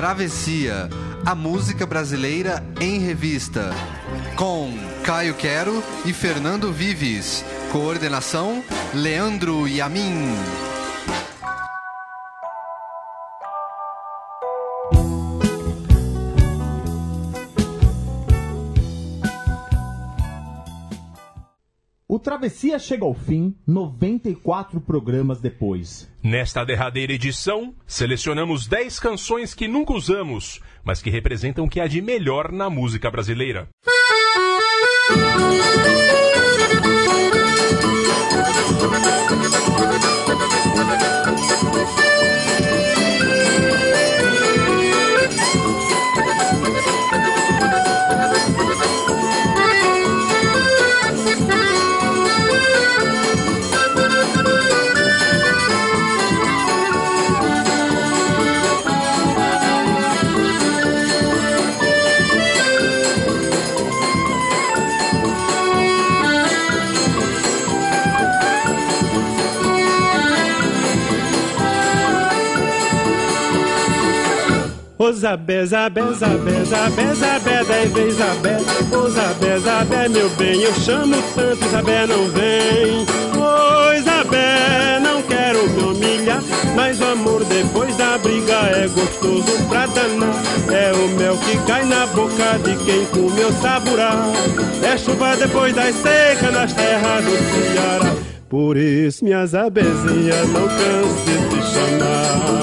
Travessia, a música brasileira em revista. Com Caio Quero e Fernando Vives. Coordenação: Leandro Yamin. Travessia chega ao fim 94 programas depois. Nesta derradeira edição, selecionamos 10 canções que nunca usamos, mas que representam o que há de melhor na música brasileira. Ô Zabé, Zabé, Zabé, Zabé, Zabé, dez vezes Zabé. Ô Zabé, meu bem, eu chamo tanto, Zabé não vem. Ô Zabé, não quero me humilhar, mas o amor depois da briga é gostoso pra danar. É o mel que cai na boca de quem comeu saburá. É chuva depois das secas nas terras do Ceará. Por isso, minha Zabezinha, não canse de chamar.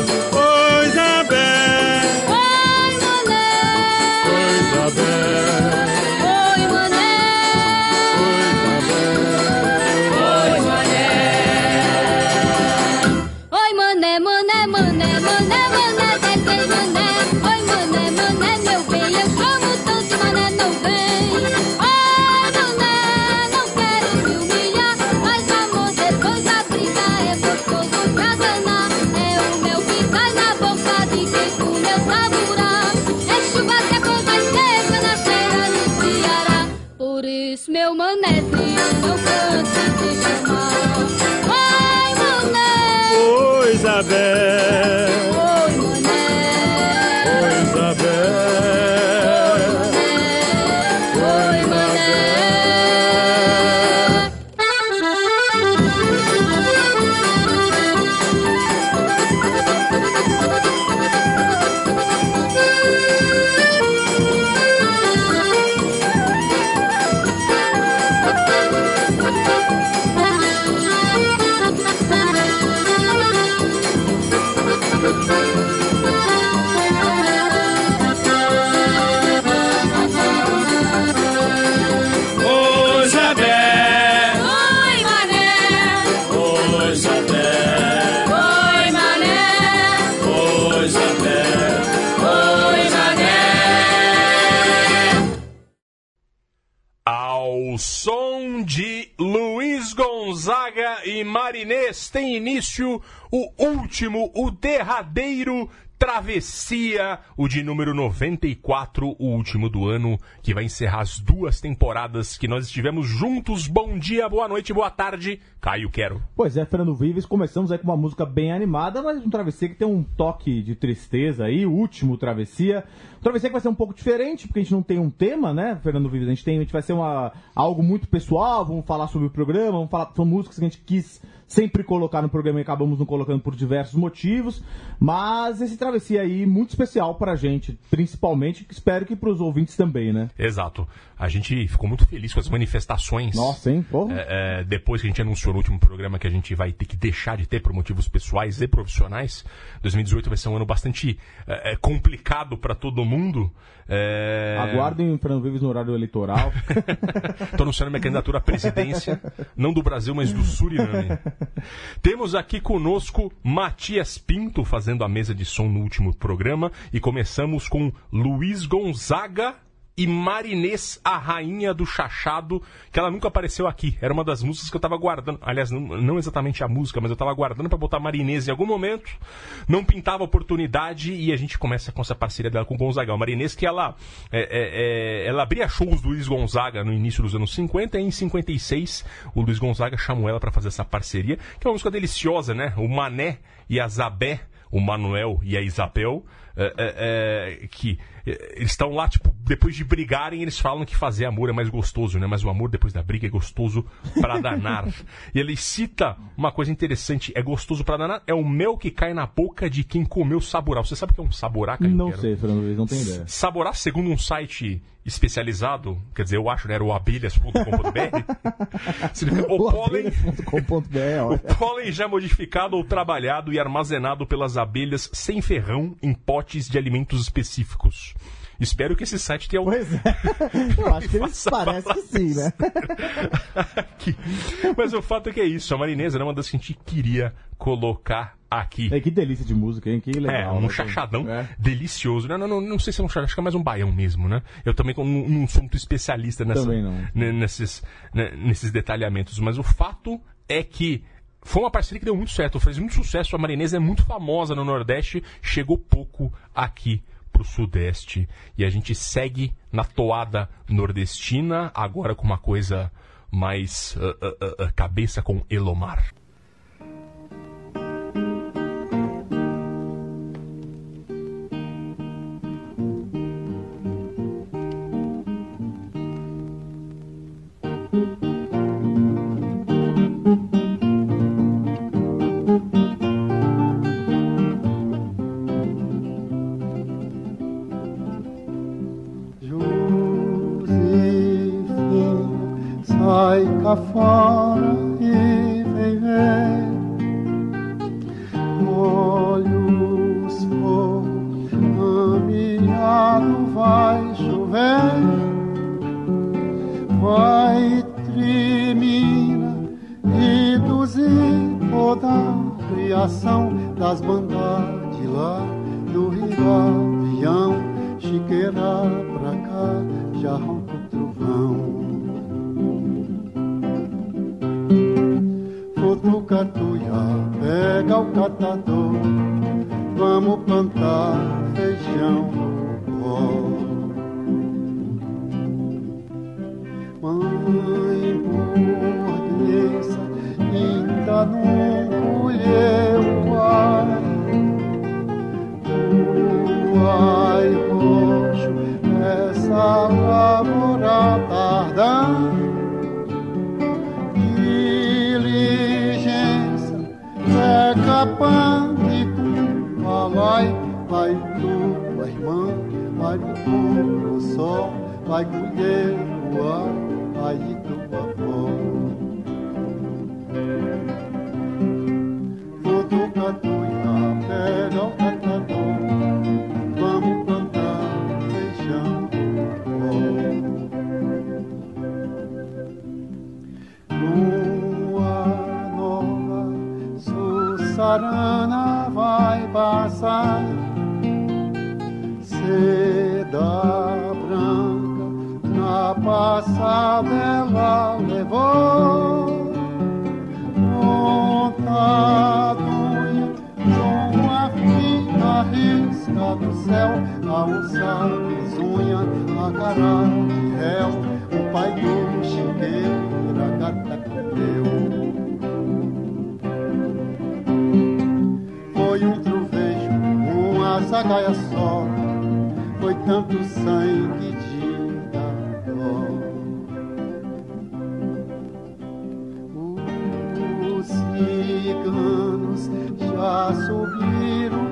Marinês tem início o último, o derradeiro Travessia, o de número 94, o último do ano, que vai encerrar as duas temporadas que nós estivemos juntos. Bom dia, boa noite, boa tarde. Caio Quero. Pois é, Fernando Vives, começamos aí com uma música bem animada, mas um Travessia que tem um toque de tristeza aí, o último Travessia. Um Travessia que vai ser um pouco diferente, porque a gente não tem um tema, né, Fernando Vives? A gente, tem, a gente vai ser uma, algo muito pessoal, vamos falar sobre o programa, vamos falar, são músicas que a gente quis sempre colocar no programa e acabamos não colocando por diversos motivos, mas esse Travessia aí muito especial pra gente, principalmente, espero que pros ouvintes também, né? Exato. A gente ficou muito feliz com as manifestações. Nossa, hein? Porra. É, é, depois que a gente anunciou no último programa que a gente vai ter que deixar de ter por motivos pessoais e profissionais, 2018 vai ser um ano bastante é, é, complicado para todo mundo. É... Aguardem o Fernando Vives no horário eleitoral. Estou anunciando minha candidatura à presidência, não do Brasil, mas do Suriname. Temos aqui conosco Matias Pinto fazendo a mesa de som no último programa e começamos com Luiz Gonzaga e Marinês, a rainha do chachado, que ela nunca apareceu aqui. Era uma das músicas que eu tava guardando. Aliás, não, não exatamente a música, mas eu tava guardando para botar Marinês em algum momento. Não pintava oportunidade e a gente começa com essa parceria dela com o Gonzaga. A Marinês que ela, é, é, é, ela abria shows do Luiz Gonzaga no início dos anos 50 e em 56 o Luiz Gonzaga chamou ela para fazer essa parceria, que é uma música deliciosa, né? O Mané e a Zabé, o Manuel e a Isabel, é, é, é, que eles estão lá, tipo, depois de brigarem, eles falam que fazer amor é mais gostoso, né? Mas o amor depois da briga é gostoso pra danar. e ele cita uma coisa interessante: é gostoso pra danar, é o mel que cai na boca de quem comeu saborá. Você sabe o que é um saborá, Caio Não sei, Fernando Luiz, não tenho ideia. Saborá, segundo um site especializado, quer dizer, eu acho, né, era o abelhas.com.br, o pólen, o pólen já modificado ou trabalhado e armazenado pelas abelhas sem ferrão em potes de alimentos específicos. Espero que esse site tenha Pois é. Eu acho que eles Faça parecem que sim, né? Mas o fato é que é isso. A marinesa era uma das que a gente queria colocar aqui. É, que delícia de música, hein? Que legal. É, um né? chachadão É. delicioso. Não, não, não, não sei se é um chachadão, acho que é mais um baião mesmo, né? Eu também não, não sou muito especialista nessa, ne- nesses, né, nesses detalhamentos, mas o fato é que foi uma parceria que deu muito certo, fez muito sucesso. A marinesa é muito famosa no Nordeste, chegou pouco aqui pro Sudeste. E a gente segue na toada nordestina, agora com uma coisa mais ah, ah, ah, ah, cabeça com Elomar. Cá fora e vem ver. Olhos caminhado vai chover, vai termina reduzir toda a criação das bandas de lá do Rio Avião, pega o catador, vamos plantar vai Os ciganos já subiram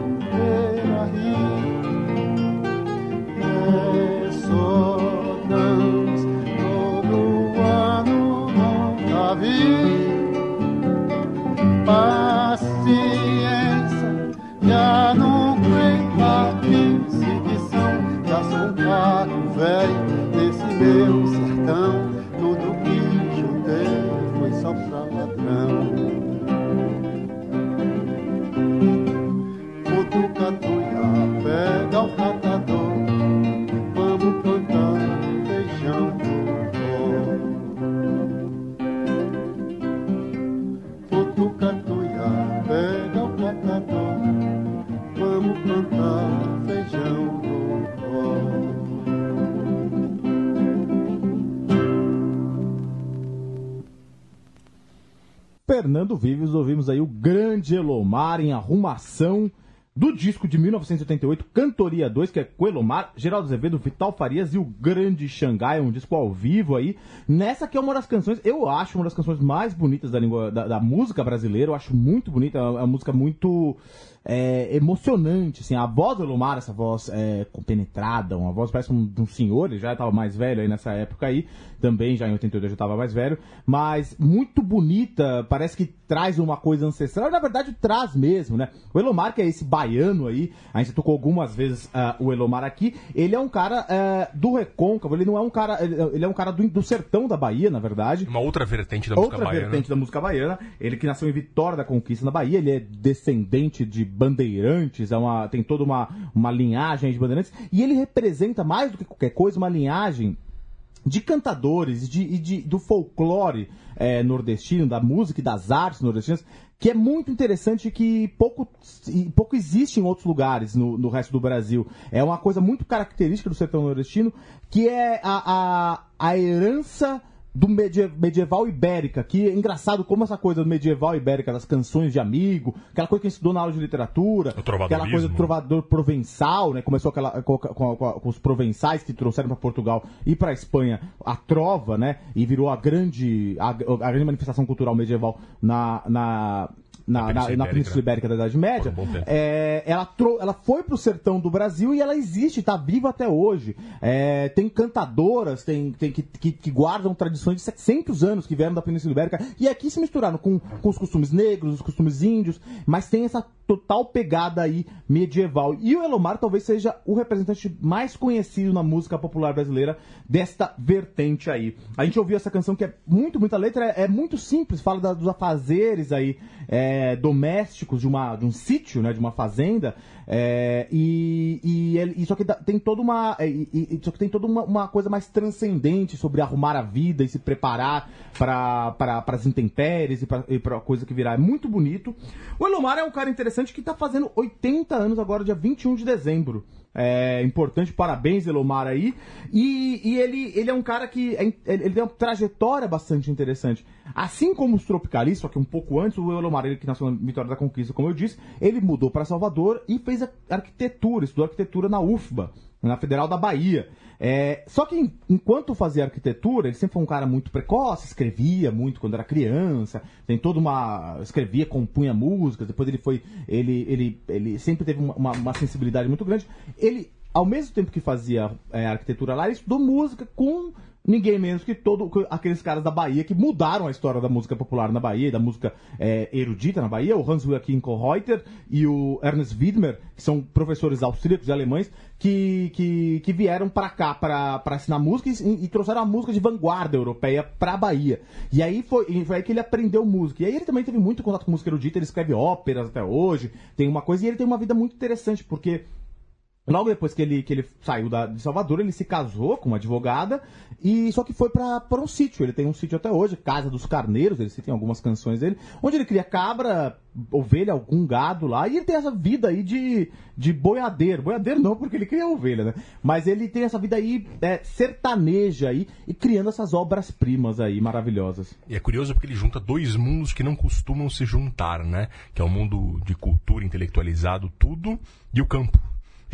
Fernando Vives, ouvimos aí o grande Elomar em arrumação do disco de 1988, Cantoria 2, que é com Elomar, Geraldo Azevedo, Vital Farias e o Grande Xangai, um disco ao vivo aí. Nessa que é uma das canções, eu acho uma das canções mais bonitas da, língua, da, da música brasileira, eu acho muito bonita, é uma música muito é, emocionante, assim, a voz do Elomar, essa voz é, compenetrada, uma voz parece um, de um senhor, ele já estava mais velho aí nessa época aí, também já em 88 já estava mais velho, mas muito bonita, parece que traz uma coisa ancestral, na verdade traz mesmo, né? O Elomar, que é esse baiano aí, a gente tocou algumas vezes uh, o Elomar aqui, ele é um cara uh, do recôncavo, ele não é um cara, ele, ele é um cara do, do, sertão da Bahia, na verdade. Uma outra vertente da outra música baiana. Outra vertente da música baiana, ele que nasceu em Vitória da Conquista, na Bahia, ele é descendente de bandeirantes, é uma, tem toda uma, uma linhagem de bandeirantes, e ele representa mais do que qualquer coisa uma linhagem de cantadores de, e de, do folclore é, nordestino, da música e das artes nordestinas, que é muito interessante e que pouco, pouco existe em outros lugares no, no resto do Brasil. É uma coisa muito característica do sertão nordestino, que é a, a, a herança do medieval ibérica, que é engraçado como essa coisa do medieval ibérica, das canções de amigo, aquela coisa que a gente estudou na aula de literatura, aquela coisa do trovador provençal, né? Começou aquela, com, com, com os provençais que trouxeram para Portugal e para Espanha a trova, né? E virou a grande, a, a grande manifestação cultural medieval na, na na, na, na Península Ibérica da Idade Média, um é, ela, trou ela foi pro sertão do Brasil e ela existe, está viva até hoje. É, tem cantadoras tem, tem que, que, que, guardam tradições de 700 anos que vieram da Península Ibérica e aqui se misturaram com, com os costumes negros, os costumes índios, mas tem essa total pegada aí medieval. E o Elomar talvez seja o representante mais conhecido na música popular brasileira desta vertente aí. A gente ouviu essa canção que é muito, muita letra, é, é muito simples, fala da, dos afazeres aí é, domésticos de, uma, de um sítio, né, de uma fazenda, é, e, e, e, só que tem toda uma é, e, e, só que tem toda uma, uma, coisa mais transcendente sobre arrumar a vida e se preparar para as intempéries e para a coisa que virá. É muito bonito. O Elomar é um cara interessante que está fazendo 80 anos agora, dia 21 de dezembro. É importante, parabéns, Elomar aí. E, e ele, ele é um cara que é, ele tem uma trajetória bastante interessante. Assim como os tropicalistas, só que um pouco antes, o Elomar, ele que nasceu na Vitória da Conquista, como eu disse, ele mudou para Salvador e fez arquitetura, estudou arquitetura na UFBA, na Federal da Bahia. É, só que enquanto fazia arquitetura, ele sempre foi um cara muito precoce, escrevia muito quando era criança, tem toda uma. escrevia, compunha músicas, depois ele foi. Ele, ele, ele sempre teve uma, uma sensibilidade muito grande. Ele, ao mesmo tempo que fazia é, arquitetura lá, ele estudou música com ninguém menos que todos aqueles caras da Bahia que mudaram a história da música popular na Bahia, da música é, erudita na Bahia, o Hans Joachim Kohreuter e o Ernest Widmer, que são professores austríacos e alemães, que, que, que vieram para cá para ensinar música e, e, trouxeram a música de vanguarda europeia para a Bahia. E aí foi, foi aí que ele aprendeu música. E aí ele também teve muito contato com música erudita, ele escreve óperas até hoje, tem uma coisa, e ele tem uma vida muito interessante, porque Logo depois que ele, que ele saiu da, de Salvador, ele se casou com uma advogada e só que foi para um sítio. Ele tem um sítio até hoje, Casa dos Carneiros, ele tem algumas canções dele, onde ele cria cabra, ovelha, algum gado lá, e ele tem essa vida aí de, de boiadeiro. Boiadeiro não, porque ele cria ovelha, né? Mas ele tem essa vida aí é, sertaneja aí e criando essas obras-primas aí maravilhosas. E é curioso porque ele junta dois mundos que não costumam se juntar, né? Que é o mundo de cultura intelectualizado, tudo, e o campo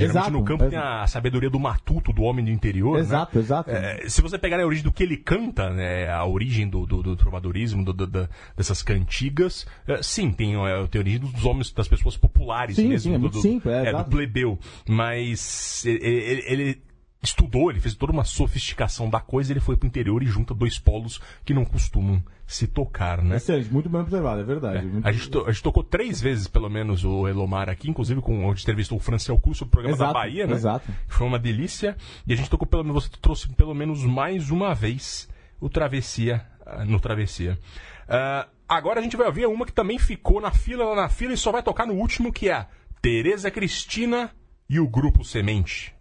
Geralmente exato, no campo tem a sabedoria do matuto, do homem do interior. Né? Exato, né? exato. É, se você pegar a origem do que ele canta, né, a origem do, do, do trovadorismo, do, do, dessas cantigas, é, sim, tem, é, tem a origem dos homens, das pessoas populares sim, mesmo. Sim, é do, simples, é, do plebeu. Mas ele, ele estudou, ele fez toda uma sofisticação da coisa, ele foi pro interior e junta dois polos que não costumam se tocar, né? Excelente, muito bem observado, é verdade. É. A, gente to, a, gente tocou três vezes, pelo menos, o Elomar aqui, inclusive com onde entrevistou o Franciel Curso, o programa exato, da Bahia, né? Exato. Foi uma delícia. E a gente tocou pelo menos, você trouxe pelo menos mais uma vez o Travessia, ah, no Travessia. Uh, agora a gente vai ouvir uma que também ficou na fila, lá na fila, e só vai tocar no último, que é a Tereza Cristina e o Grupo Semente.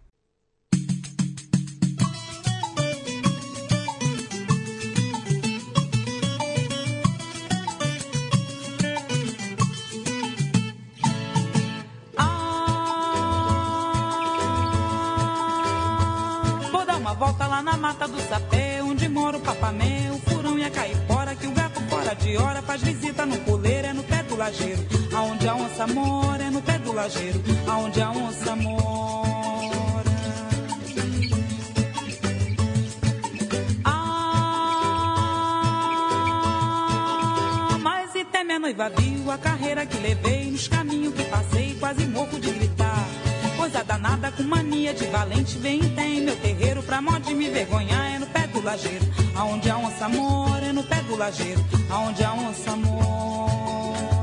Mata do sapé, onde mora o papamé, o furão e a caipora, que o gato fora de hora faz visita no puleiro, é no pé do lajeiro. Aonde a onça mora, é no pé do lajeiro, aonde a onça mora. Ah, mas e até minha noiva viu a carreira que levei nos caminhos que passei, quase morro de gritar. Coisa danada com mania de valente, vem e tem meu terreiro pra mó de me vergonhar. É no pé do lajeiro, aonde a onça mora, é no pé do lajeiro, aonde a onça mora.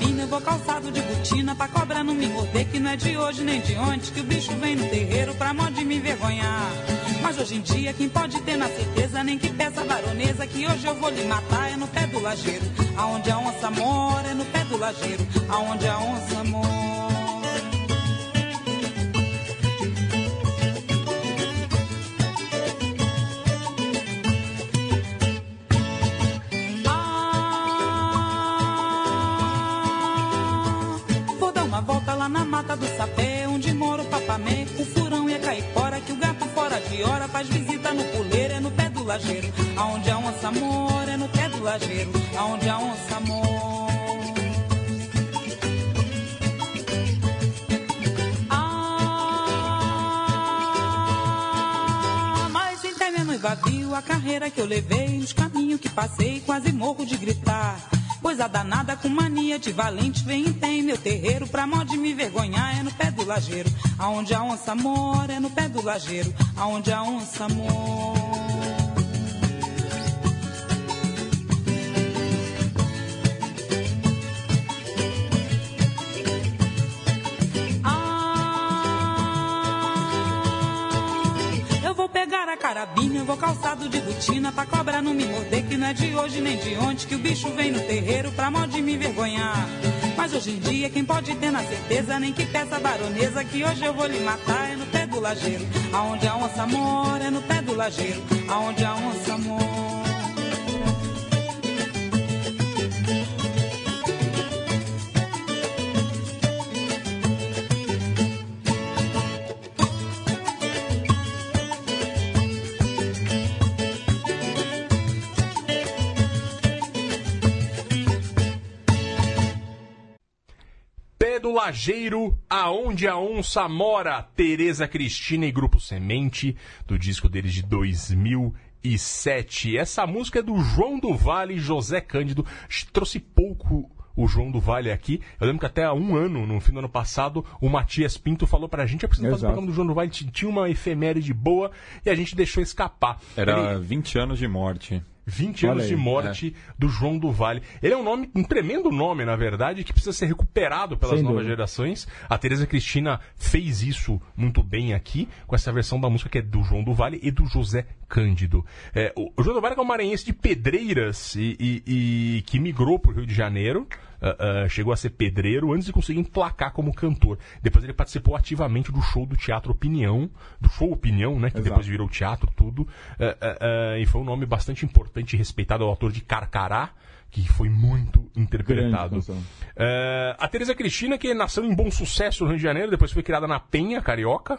Pegar a carabina, eu vou calçado de botina pra cobra não me morder, que não é de hoje nem de ontem que o bicho vem no terreiro pra mó de me envergonhar. Mas hoje em dia quem pode ter na certeza nem que peça baronesa que hoje eu vou lhe matar é no pé do lajeiro, aonde a onça mora é no pé do lajeiro, aonde a onça mora. Hora faz visita no puleiro, é no pé do lajeiro, aonde a onça mora, é no pé do lajeiro, aonde a onça mora. Ah, viu a carreira que eu levei, os caminhos que passei, quase morro de gritar. Coisa danada com mania de valente, vem e tem meu terreiro, pra mó de me vergonhar, é no pé do lajeiro, aonde a onça mora, é no pé do lajeiro, aonde a onça mora. Carabina, vou calçado de botina pra cobra não me morder, que não é de hoje nem de ontem que o bicho vem no terreiro pra mó de me envergonhar. Mas hoje em dia quem pode ter na certeza nem que peça baronesa que hoje eu vou lhe matar é no pé do lajeiro, aonde a onça mora é no pé do lajeiro, aonde a onça mora. Lajeiro, Aonde a Onça Mora, Tereza Cristina e Grupo Semente, do disco deles de 2007. Essa música é do João do Vale e José Cândido. Trouxe pouco o João do Vale aqui. Eu lembro que até há um ano, no fim do ano passado, o Matias Pinto falou pra gente, eu preciso fazer o programa do João do Vale, tinha uma efeméride boa e a gente deixou escapar. Era Ele- 20 anos de morte. 20 Olha anos aí, de morte do João do Vale. Ele é um nome, um tremendo nome, na verdade, que precisa ser recuperado pelas Sem novas dúvida. gerações. A Tereza Cristina fez isso muito bem aqui, com essa versão da música que é do João do Vale e do José Cândido. É, o o João do Vale é um maranhense de Pedreiras e, e- e que migrou para o Rio de Janeiro. Ah, chegou a ser pedreiro antes de conseguir emplacar como cantor. Depois ele participou ativamente do show do Teatro Opinião, do show Opinião, né? Que Exato. depois virou teatro, tudo. Ah, e foi um nome bastante importante e respeitado ao autor de Carcará, que foi muito interpretado. Eh, a Teresa Cristina, que nasceu em Bom Sucesso, no Rio de Janeiro, depois foi criada na Penha, carioca.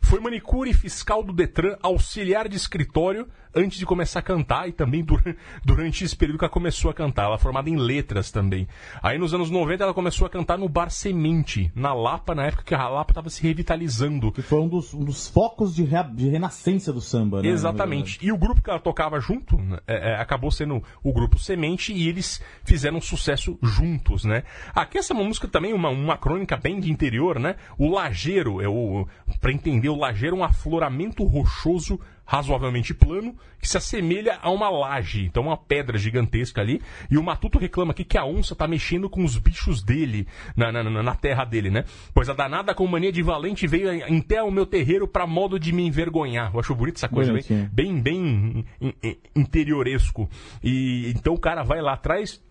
Foi manicure fiscal do Detran, auxiliar de escritório, antes de começar a cantar e também dur- durante esse período que ela começou a cantar. Ela é formada em letras também. Aí nos anos 90 ela começou a cantar no Bar Semente, na Lapa, na época que a Lapa estava se revitalizando. Que foi um dos, um dos focos de, rea- de renascença do samba, né? Exatamente. E o grupo que ela tocava junto né, é, é, acabou sendo o grupo Semente e eles fizeram sucesso juntos, né? Aqui essa é música também, uma, uma crônica bem de interior, né? O lajeiro, é o, pra entender, o lajeiro é um afloramento rochoso razoavelmente plano que se assemelha a uma laje, então uma pedra gigantesca ali. E o Matuto reclama aqui que a onça tá mexendo com os bichos dele na, na, na- terra dele, né? Pois a danada com mania de valente veio até o meu terreiro pra modo de me envergonhar. Eu acho bonito essa coisa, bem, bem, bem in- in- interioresco. E então o cara vai lá atrás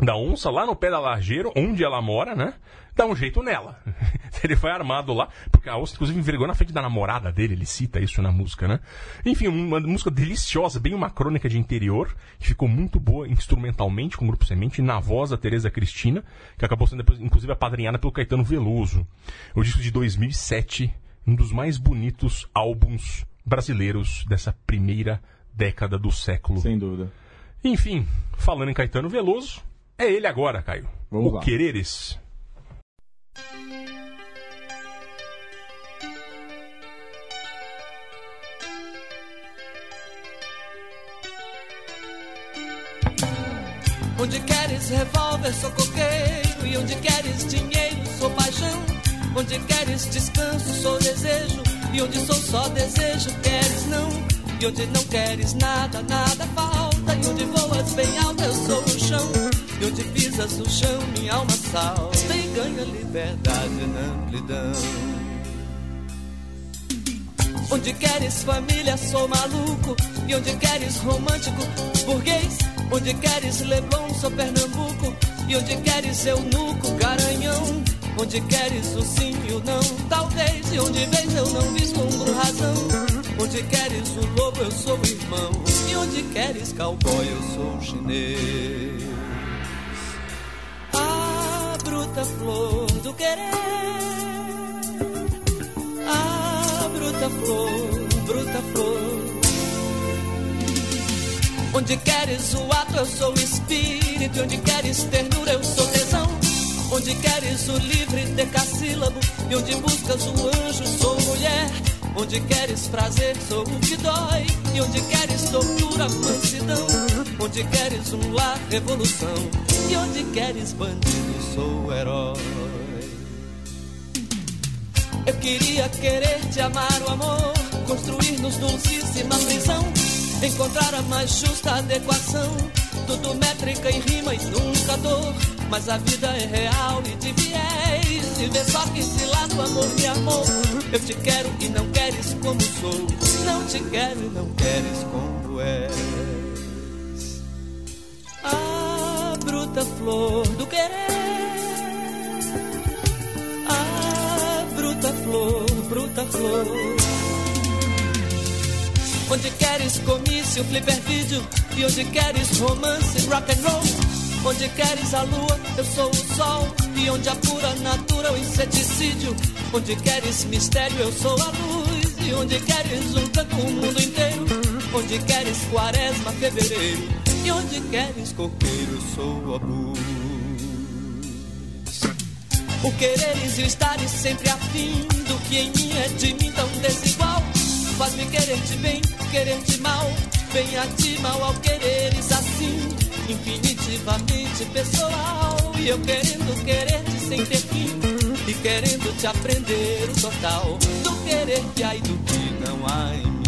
da onça lá no pé da lajeiro, onde ela mora, né? Dá um jeito nela. ele vai armado lá, porque a onça, inclusive, envergou na frente da namorada dele, ele cita isso na música, né? Enfim, uma música deliciosa, bem uma crônica de interior, que ficou muito boa instrumentalmente com o Grupo Semente, na voz da Tereza Cristina, que acabou sendo depois, inclusive, apadrinhada pelo Caetano Veloso. O disco de 2007, um dos mais bonitos álbuns brasileiros dessa primeira década do século. Sem dúvida. Enfim, falando em Caetano Veloso, é ele agora, Caio. Vamos o lá. Quereres. Onde queres revólver, sou coqueiro. E onde queres dinheiro, sou paixão. Onde queres descanso, sou desejo. E onde sou só desejo, queres não. E onde não queres nada, nada falta. E onde voas bem alto, eu sou o chão. E onde pisas o chão, minha alma salta. E ganha liberdade na amplidão. Onde queres família, sou maluco. E onde queres romântico, burguês. Onde queres Leblon, sou Pernambuco. E onde queres eunuco, garanhão. Onde queres o sim e o não, talvez. E onde vês eu não vislumbro razão. Onde queres o lobo, eu sou o irmão. E onde queres cowboy, eu sou o chinês. Flor do querer. Ah, bruta flor, bruta flor. Onde queres o ato, eu sou o espírito. Onde queres ternura, eu sou tesão. Onde queres o livre decassílabo. E onde buscas o anjo, sou mulher. Onde queres prazer, sou o que dói. E onde queres tortura, mansidão. Onde queres um lar, revolução. E onde queres bandido, sou o herói. Eu queria querer te amar o amor, construir-nos dulcíssima prisão, encontrar a mais justa adequação, tudo métrica e rima e nunca dor. Mas a vida é real e de viés, e vê só que esse lado amor me amou. Eu te quero e não queres como sou, não te quero e não queres como és. A bruta flor do querer. Ah, bruta flor, bruta flor. Onde queres comício, flipper vídeo E onde queres romance, rock and roll Onde queres a lua, eu sou o sol. E onde a pura natura, o inseticídio. Onde queres mistério, eu sou a luz. E onde queres um canto, o mundo inteiro. Onde queres quaresma, fevereiro. E onde queres coqueiro, eu sou a luz. O quereres e o estares sempre afim do que em mim é de mim tão desigual. Faz-me querer-te bem, querer-te mal, bem a ti, mal ao quereres assim, infinitivamente pessoal. E eu querendo querer-te sem ter fim, e querendo te aprender o total do querer que há e do que não há em mim.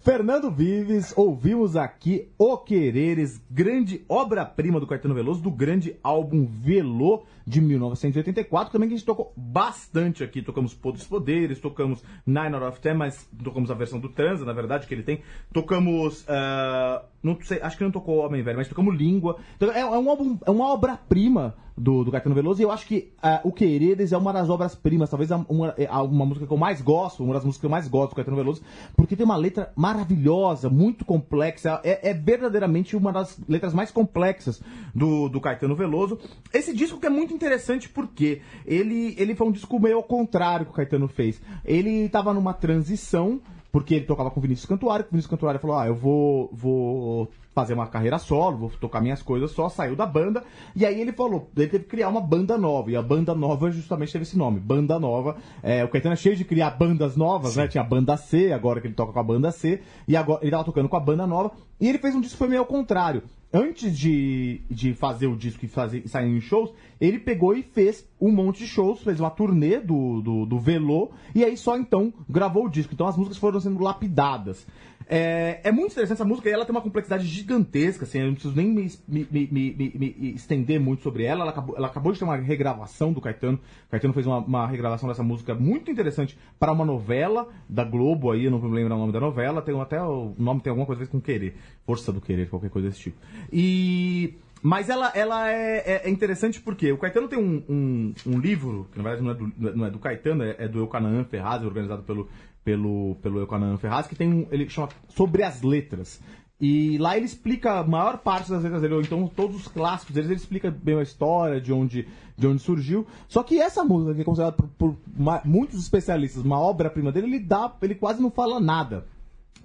Fernando Vives, ouvimos aqui O Quereres, grande obra-prima do Caetano Veloso, do grande álbum Velô de 1984, também que a gente tocou bastante aqui, tocamos Poderes, tocamos Nine Out of Ten, mas tocamos a versão do Transa, na verdade, que ele tem, tocamos, ah, não sei, acho que não tocou Homem Velho, mas tocamos Língua, então, é, é um álbum, é uma obra-prima do, do Caetano Veloso, e eu acho que ah, O Quereres é uma das obras-primas, talvez a- uma, é a- uma música que eu mais gosto, uma das músicas que eu mais gosto do Caetano Veloso, porque tem uma letra maravilhosa, muito complexa, é, é verdadeiramente uma das letras mais complexas do, do Caetano Veloso. Esse disco que é muito interessante porque ele, ele foi um disco meio ao contrário que o Caetano fez. Ele estava numa transição, porque ele tocava com o Vinícius Cantuário, o Vinícius Cantuário falou, ah, eu vou, vou fazer uma carreira solo, vou tocar minhas coisas só, saiu da banda, e aí ele falou, ele teve que criar uma banda nova, e a banda nova justamente teve esse nome, Banda Nova. É, o Caetano é cheio de criar bandas novas, né? Tinha a banda C, agora que ele toca com a banda C, e agora ele tava tocando com a banda nova, e ele fez um disco que foi meio ao contrário. Antes de, de fazer o disco e, fazer, e sair em shows, ele pegou e fez um monte de shows, fez uma turnê do, do, do Velô, e aí só então gravou o disco. Então as músicas foram sendo lapidadas. É, é muito interessante essa música e ela tem uma complexidade gigantesca, assim, eu não preciso nem me, me- me- me- me- me estender muito sobre ela. Ela acabou, ela acabou de ter uma regravação do Caetano. O Caetano fez uma, uma regravação dessa música muito interessante para uma novela da Globo aí, eu não vou lembrar o nome da novela, tem até o nome tem alguma coisa a ver com querer. Força do querer, qualquer coisa desse tipo. E. Mas ela, ela é, é- é interessante porque o Caetano tem um, um, um livro, que na verdade não é do, não é do Caetano, é, é do Eucanaã Ferraz, organizado pelo, pelo, pelo Eucanaã Ferraz, que tem um. Ele chama Sobre as Letras. E lá ele explica a maior parte das letras dele, ou então todos os clássicos deles, ele explica bem a história, de onde, de onde surgiu. Só que essa música, que é considerada por, por muitos especialistas uma obra-prima dele, ele dá. ele quase não fala nada.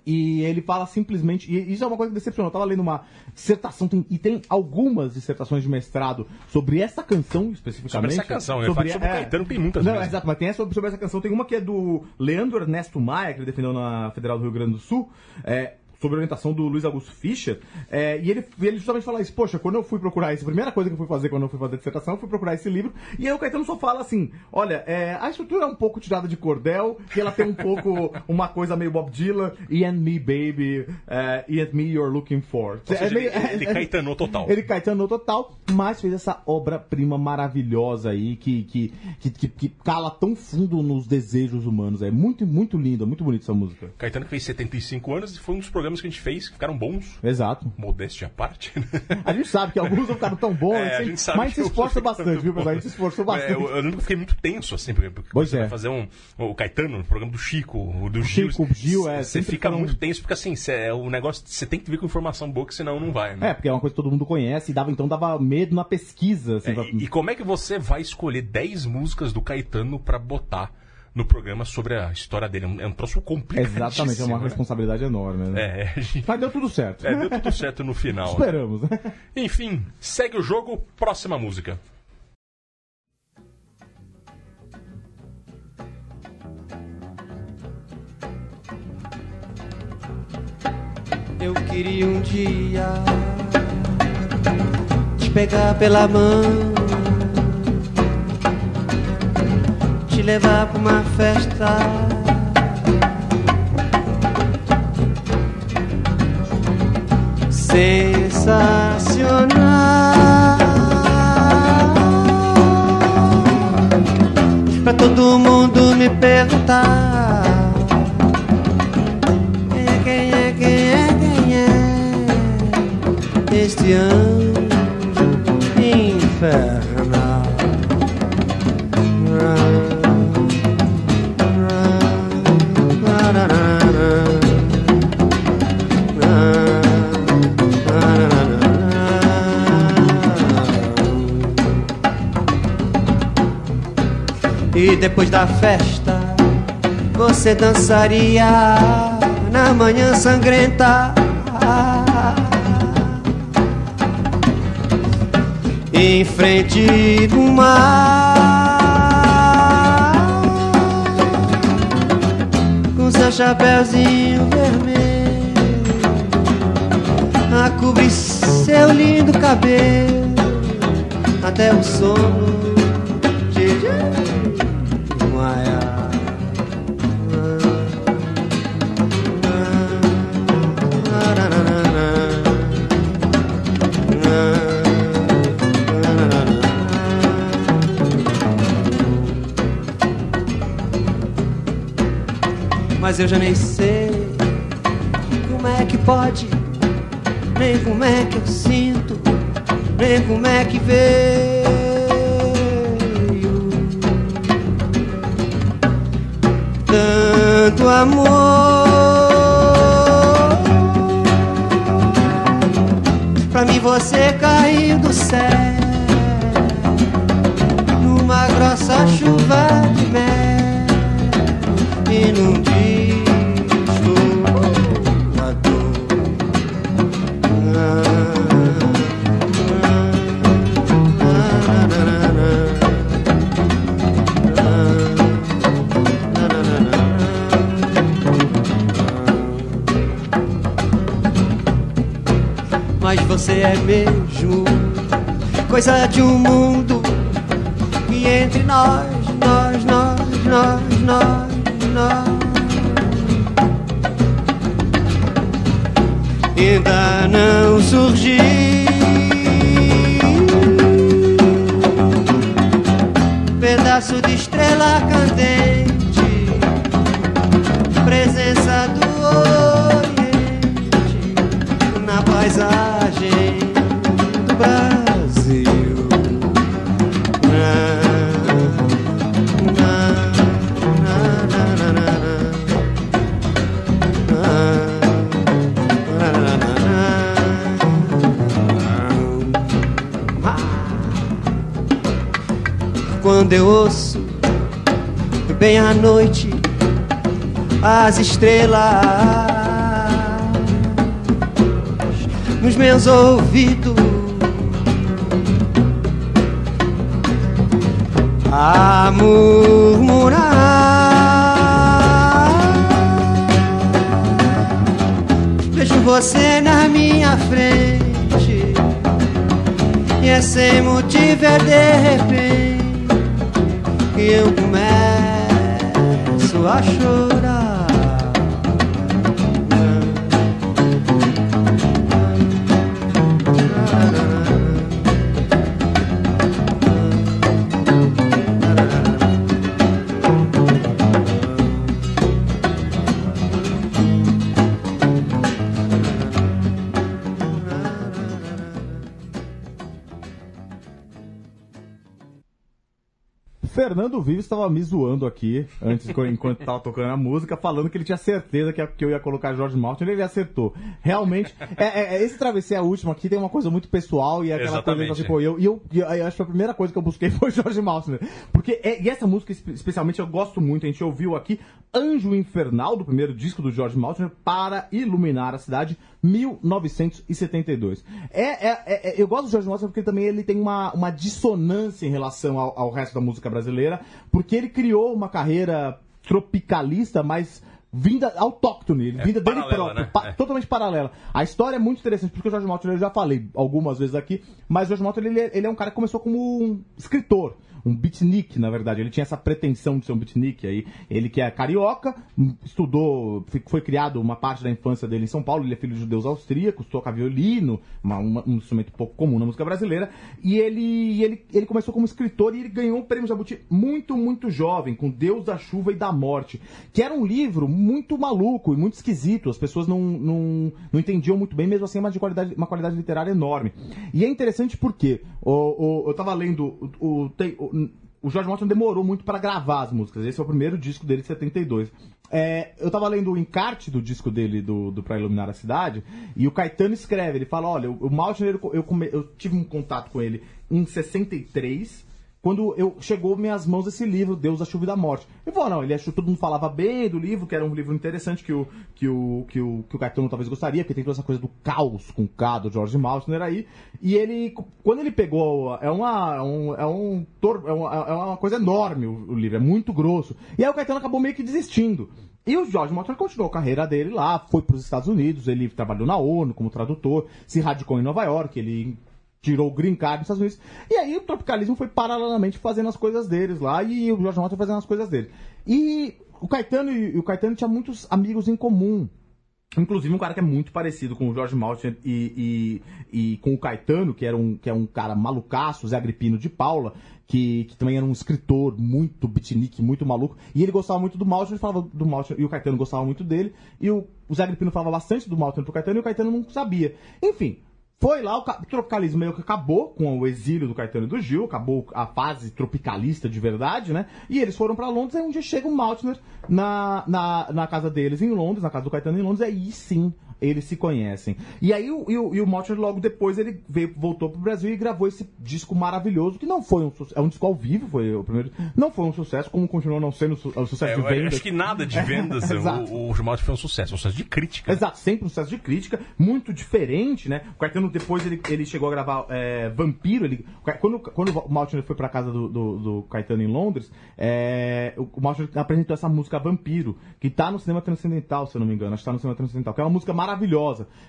E ele fala simplesmente. E isso é uma coisa que decepcionou. Eu tava lendo uma dissertação, tem- e tem algumas dissertações de mestrado sobre essa canção especificamente. Sobre essa canção, falo sobre o Caetano, tem muitas Não, mesmo. exato, mas tem essa sobre, sobre essa canção. Tem uma que é do Leandro Ernesto Maia, que ele defendeu na Federal do Rio Grande do Sul. É, Sobre a orientação do Luiz Augusto Fischer, é, e ele, ele justamente fala isso, poxa, quando eu fui procurar isso, a primeira coisa que eu fui fazer quando eu fui fazer a dissertação, eu fui procurar esse livro, e aí o Caetano só fala assim, olha, é, a estrutura é um pouco tirada de cordel, e ela tem um pouco uma coisa meio Bob Dylan, e and me, baby, é, e and me you're looking for. Seja, É meio- ele, ele Caetanou total. ele Caetano total, mas fez essa obra-prima maravilhosa aí que, que, que, que- cala tão fundo nos desejos humanos. É muito, muito linda, muito bonita essa música. Caetano fez 75 anos e foi um dos programas que a gente fez que ficaram bons. Exato. Modéstia à parte. né? A gente sabe que alguns não ficaram tão bons, É, a assim, gente sabe mas a gente se esforça bastante, viu, pessoal? A gente se esforçou É, bastante. eu, eu eu fiquei muito tenso, assim, porque Pois você é. vai fazer um. O Caetano, no programa do Chico, o do Gil. Chico, Gil, é, Você fica foram- muito tenso, porque assim, cê- é, o negócio. Você tem que vir com informação boa, que senão não vai, né? É, porque é uma coisa que todo mundo conhece e dava, então dava medo na pesquisa. Assim, É, pra- e, e como é que você vai escolher 10 músicas do Caetano pra botar no programa sobre a história dele? É um, é um troço complicado. Exatamente, é uma responsabilidade enorme. Né? É, a gente- Mas deu tudo certo. é, deu tudo certo no final. Esperamos, né? Enfim, segue o jogo, próxima música. Eu queria um dia te pegar pela mão, te levar pra uma festa. Sensacional pra todo mundo me perguntar. Quem é, quem é, quem é, quem é este anjo infernal? Depois da festa você dançaria na manhã sangrenta. Em frente do mar, com seu chapéuzinho vermelho, a cobrir seu lindo cabelo, até o sono Mas eu já nem sei como é que pode, nem como é que eu sinto, nem como é que veio. Tanto amor Pra mim você caiu do céu grossa chuva de mel E num você é mesmo coisa de um mundo e entre nós, nós, nós, nós, nós, nós. ainda não surgiu. Pedaço de estrela candente, presença do Oriente na paisagem do Brasil. Quando eu ouço bem a noite as estrelas nos meus ouvidos a murmurar. Vejo você na minha frente e é sem motivo é de repente que eu começo a chorar. Fernando Vives estava me zoando aqui, antes, enquanto estava tocando a música, falando que ele tinha certeza que, que eu ia colocar George Martin, ele acertou. Realmente, é, é- é- esse travessia último aqui tem uma coisa muito pessoal e é aquela Exatamente, coisa pô, eu, e eu, eu, eu acho que a primeira coisa que eu busquei foi George Martin. Porque, é- e essa música espe- especialmente eu gosto muito, a gente ouviu aqui Anjo Infernal, do primeiro disco do George Martin, para iluminar a cidade, 1972. É, é- é- é- eu gosto do George Martin porque também ele tem uma, uma dissonância em relação ao, ao resto da música brasileira, porque ele criou uma carreira tropicalista, mas vinda autóctone, ele- vinda dele próprio, né? pa- É. totalmente paralela. A história é muito interessante, porque o George Martin, eu já falei algumas vezes aqui, mas o George Martin, ele, é- ele é um cara que começou como um escritor, um beatnik, na verdade. Ele tinha essa pretensão de ser um beatnik aí. Ele que é carioca, estudou, foi criado uma parte da infância dele em São Paulo, ele é filho de judeus austríacos, toca violino, uma- uma- um instrumento pouco comum na música brasileira, e ele, ele, ele começou como escritor e ele ganhou o prêmio Jabuti muito, muito jovem, com Deus da Chuva e da Morte, que era um livro muito maluco e muito esquisito, as pessoas não, não, não entendiam muito bem, mesmo assim é uma, de qualidade, uma qualidade literária enorme. E é interessante porque o, o- eu tava lendo o, o, o- o George Martin demorou muito para gravar as músicas. Esse é o primeiro disco dele de 72. É, eu tava lendo o encarte do disco dele, do, do Pra Iluminar a Cidade, e o Caetano escreve, ele fala, olha, o Maltin, eu, eu, come- eu tive um contato com ele em 63, quando eu chegou minhas mãos esse livro, Deus da Chuva e da Morte. E falou, não, ele achou, todo mundo falava bem do livro, que era um livro interessante, que o, que o, que o, que o Caetano talvez gostaria, porque tem toda essa coisa do caos com K do George Maltner aí. E ele, quando ele pegou, é uma, é um, é um, é uma, é uma coisa enorme o, o livro, é muito grosso. E aí o Caetano acabou meio que desistindo. E o George Martin continuou a carreira dele lá, foi para os Estados Unidos, ele trabalhou na ONU como tradutor, se radicou em Nova York, ele tirou o green card nos Estados Unidos. E aí o tropicalismo foi paralelamente fazendo as coisas deles lá e o George Martin fazendo as coisas dele. E o Caetano e o Caetano tinha muitos amigos em comum. Inclusive um cara que é muito parecido com o George Martin e, e, e com o Caetano, que, era um, que é um cara malucaço, Zé Agripino de Paula, que, que também era um escritor muito beatnik, muito maluco. E ele gostava muito do Maltin, falava do Maltin, e o Caetano gostava muito dele. E o, o Zé Agripino falava bastante do Maltin pro Caetano e o Caetano não sabia. Enfim, foi lá, o ca- o tropicalismo meio que acabou com o exílio do Caetano e do Gil, acabou a fase tropicalista de verdade, né? E eles foram pra Londres, aí um dia chega o Maltner na, na, na casa deles em Londres, na casa do Caetano em Londres, aí sim eles se conhecem. E aí o, e o, e o Maltner logo depois ele veio, voltou pro Brasil e gravou esse disco maravilhoso, que não foi um sucesso, é um disco ao vivo, foi o primeiro, não foi um sucesso, como continuou não sendo su- o sucesso É, de vendas. acho que nada de vendas. Exato. o, o foi um sucesso, um sucesso de crítica. Exato, sempre um sucesso de crítica, muito diferente, né? O Caetano depois ele, ele chegou a gravar é, Vampiro. Ele, quando, quando o Maltner foi pra casa do, do, do Caetano em Londres, é, o, Maltner apresentou essa música Vampiro, que tá no cinema transcendental, se eu não me engano. Acho que tá no cinema transcendental, que é uma música maravilhosa.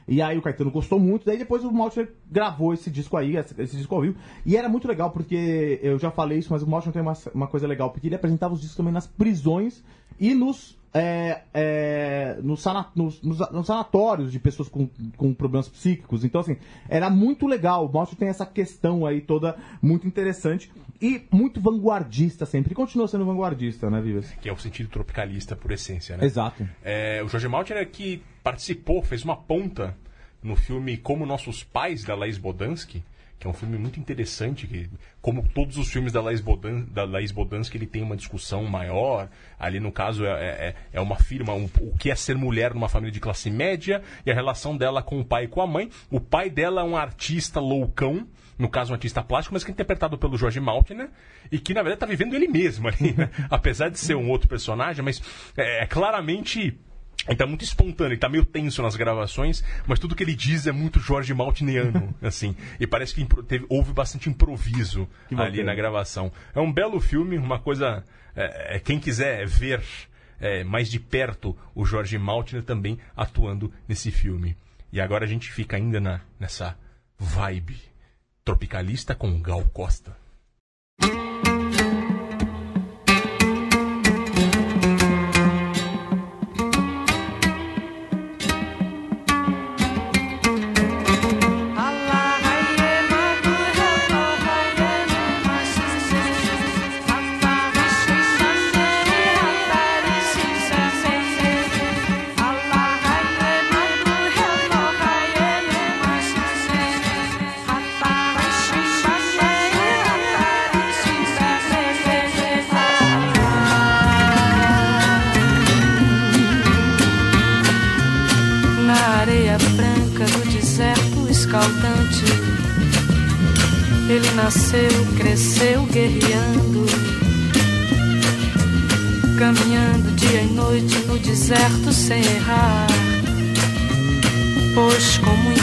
E aí o Caetano gostou muito, daí depois o Maltner gravou esse disco aí, esse, esse disco ao vivo. E era muito legal, porque eu já falei isso, mas o Maltner tem uma, uma coisa legal, porque ele apresentava os discos também nas prisões e nos é, é, sana- nos- nos- sanatórios de pessoas com, com problemas psíquicos. Então, assim, era muito legal. O Mostra tem essa questão aí toda muito interessante e muito vanguardista sempre. E continua sendo vanguardista, né, Vives? Que é o sentido tropicalista por essência, né? Exato. É, o Jorge Maltner que participou, fez uma ponta no filme Como Nossos Pais, da Laís Bodansky, que é um filme muito interessante, que, como todos os filmes da Laís, Bodan, da Laís Bodansky, ele tem uma discussão maior. Ali, no caso, é, é, é uma firma, um- o que é ser mulher numa família de classe média e a relação dela com o pai e com a mãe. O pai dela é um artista loucão, no caso um artista plástico, mas que é interpretado pelo Jorge Maltner e que na verdade está vivendo ele mesmo ali, né? apesar de ser um outro personagem, mas é, é claramente ele tá muito espontâneo, ele tá meio tenso nas gravações, mas tudo que ele diz é muito Jorge Maltiniano, assim. E parece que teve- houve bastante improviso ali na gravação. É um belo filme, uma coisa. é, é, quem quiser ver é, mais de perto o Jorge Maltner também atuando nesse filme. E agora a gente fica ainda na, nessa vibe tropicalista com Gal Costa.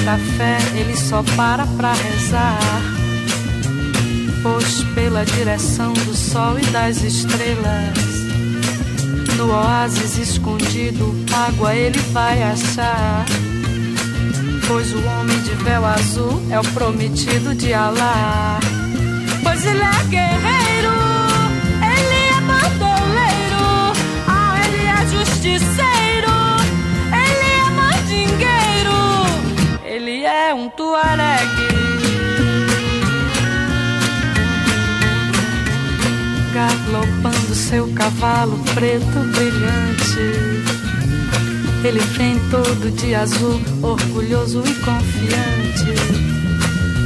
Com muita fé ele só para pra rezar. Pois pela direção do sol e das estrelas. No oásis escondido, água ele vai achar. Pois o homem de véu azul é o prometido de Alá. Pois ele é guerreiro, ele é bandoleiro, ah, ele é justiceiro, tuaregue. galopando seu cavalo preto brilhante. Ele vem todo de azul, orgulhoso e confiante,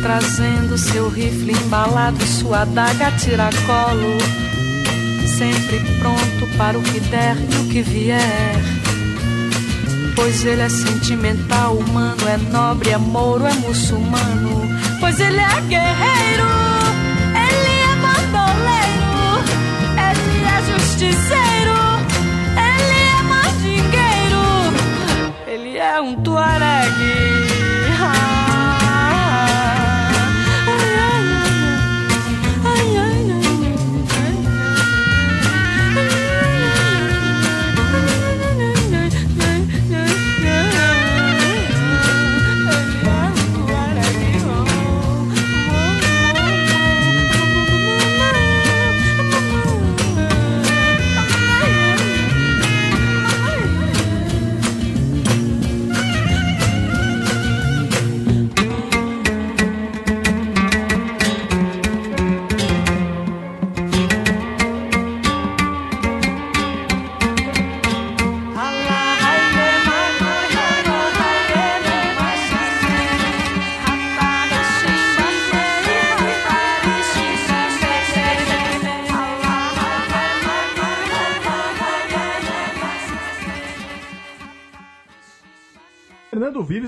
trazendo seu rifle embalado sua adaga tiracolo, sempre pronto para o que der e o que vier. Pois ele é sentimental, humano, é nobre, é mouro, é muçulmano. Pois ele é guerreiro, ele é bandoleiro, ele é justiceiro, ele é mandingueiro, ele é um tuaregue.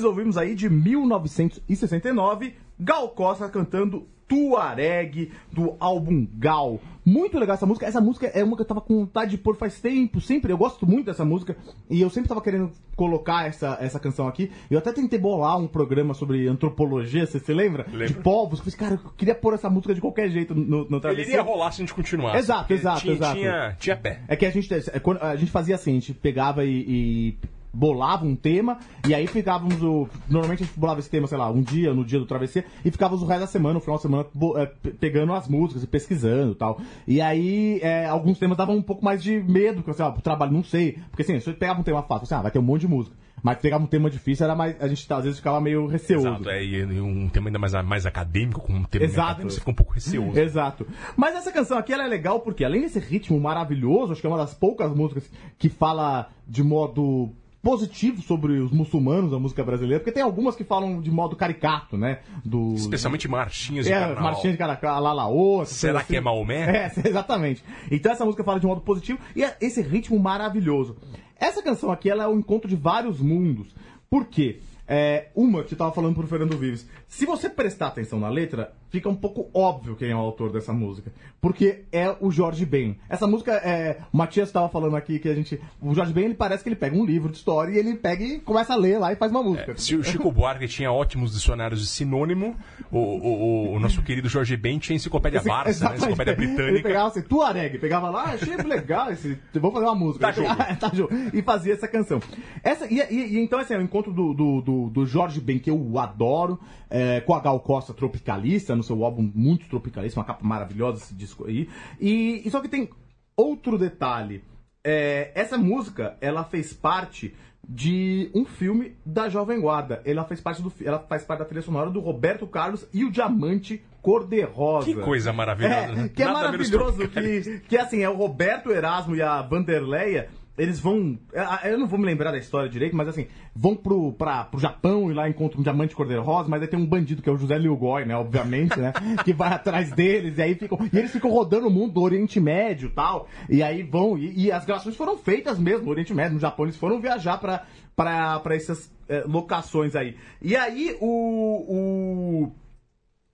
Ouvimos aí de 1969, Gal Costa cantando Tuareg, do álbum Gal. Muito legal essa música. Essa música é uma que eu tava com vontade de pôr faz tempo, sempre. Eu gosto muito dessa música e eu sempre tava querendo colocar essa, essa canção aqui. Eu até tentei bolar um programa sobre antropologia, você se lembra? De povos. Eu falei, cara, eu queria pôr essa música de qualquer jeito no, no Ele travesseiro. iria rolar se a gente continuasse. Exato, exato, tinha, exato. Tinha, tinha pé. É que a gente, é, a gente fazia assim, a gente pegava e, e bolava um tema e aí ficávamos o. Normalmente a gente bolava esse tema, sei lá, um dia, no dia do travessia, e ficávamos o resto da semana, no final da semana, é, pe- pegando as músicas e pesquisando e tal. E aí, é, alguns temas davam um pouco mais de medo, porque assim, ó, pro trabalho, não sei. Porque assim, se eu pegava um tema fácil, assim, ah, vai ter um monte de música. Mas pegava um tema difícil, era mais. A gente às vezes ficava meio receoso. Exato, é, e e um tema ainda mais, mais acadêmico, com um tema Exato. acadêmico, você fica um pouco receoso. Exato. Mas essa canção aqui ela é legal porque, além desse ritmo maravilhoso, acho que é uma das poucas músicas que fala de modo positivo sobre os muçulmanos, a música brasileira, porque tem algumas que falam de modo caricato, né? Do, Especialmente marchinhas de é, carnaval. marchinha de caracá, lalaô. Será que é assim. Maomé? É, exatamente. Então essa música fala de modo positivo e é esse ritmo maravilhoso. Essa canção aqui ela é o encontro de vários mundos. Por quê? É, uma que eu tava falando pro Fernando Vives. Se você prestar atenção na letra, fica um pouco óbvio quem é o autor dessa música. Porque é o Jorge Ben. Essa música, é, o Matias tava falando aqui que a gente. O Jorge Ben, ele parece que ele pega um livro de história e ele pega e começa a ler lá e faz uma música. Se o Chico Buarque tinha ótimos dicionários de sinônimo, o, o, o- nosso querido Jorge Ben tinha enciclopédia Esse- Barça, né? enciclopédia Ele britânica. pegava assim, Tuareg, pegava lá, achei legal esse. Vou fazer uma música. Tá jogo. Tá jogo. E fazia essa canção. Essa, e, e- e então, esse é o encontro do, do, do, do Jorge Ben, que eu adoro, é, com a Gal Costa Tropicalista, no seu álbum muito tropicalista, uma capa maravilhosa esse disco aí. E, e só que tem outro detalhe. É, essa música, ela fez parte de um filme da Jovem Guarda. Ela fez parte do ela faz parte da trilha sonora do Roberto Carlos e o Diamante Cor-de-Rosa. Que coisa maravilhosa. É, né? que é Nada maravilhoso que, que assim, é o Roberto Erasmo e a Vanderleia, eles vão. é, Eu não vou me lembrar da história direito, mas assim, vão pro, pra, pro Japão e lá encontram um diamante cor-de-rosa, mas aí tem um bandido que é o José Lilgoy, né? Obviamente, né? que vai atrás deles, e aí ficam. E eles ficam rodando o mundo do Oriente Médio e tal. E aí vão. E, e as gravações foram feitas mesmo no Oriente Médio, no Japão, eles foram viajar pra, pra, pra essas eh, locações aí. E aí o. o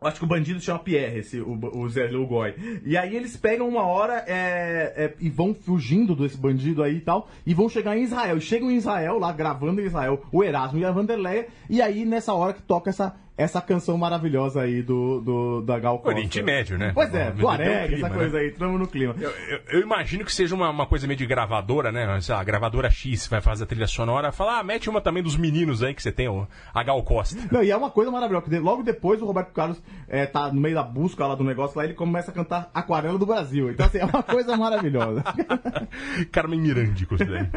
Acho que o bandido chama Pierre, esse, o, o Zé Lugoi. E aí eles pegam uma hora é, é, e vão fugindo desse bandido aí e tal, e vão chegar em Israel. E chegam em Israel, lá gravando em Israel, o Erasmo e a Vanderleia, e aí nessa hora que toca essa, essa canção maravilhosa aí do, do da Gal Costa. Oriente Médio, né? Pois é, um Tuareg, essa né? coisa aí, entramos no clima. Eu, eu- eu imagino que seja uma, uma coisa meio de gravadora, né? Sei lá, gravadora X vai fazer a trilha sonora. Fala, ah, mete uma também dos meninos aí que você tem, ó, a Gal Costa. Não, e é uma coisa maravilhosa, porque logo depois o Roberto Carlos é, tá no meio da busca lá do negócio lá, ele começa a cantar Aquarela do Brasil. Então, assim, é uma coisa maravilhosa. Carmen Mirandicos daí.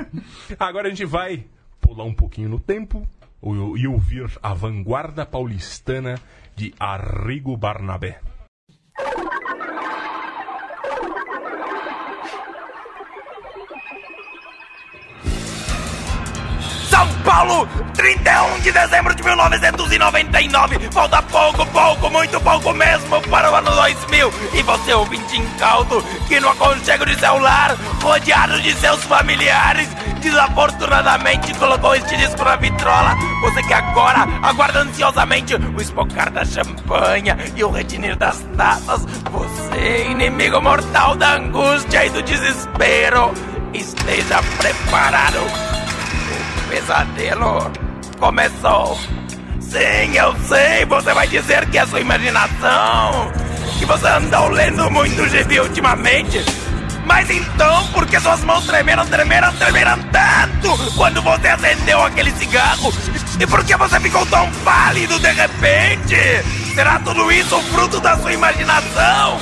Agora a gente vai pular um pouquinho no tempo e ouvir a vanguarda paulistana de Arrigo Barnabé. São Paulo, 31 de dezembro de 1999. Falta pouco, pouco, muito pouco mesmo para o ano 2000. E você, ouvinte incauto, que no aconchego de seu lar, rodeado de seus familiares, desafortunadamente colocou este disco na vitrola. Você que agora aguarda ansiosamente o espocar da champanha e o retinir das taças. Você, inimigo mortal da angústia e do desespero, esteja preparado pesadelo começou. Sim, eu sei, você vai dizer que é sua imaginação, que você andou lendo muito gibi ultimamente. Mas então, por que suas mãos tremeram, tremeram, tremeram tanto quando você acendeu aquele cigarro? E por que você ficou tão pálido de repente? Será tudo isso fruto da sua imaginação?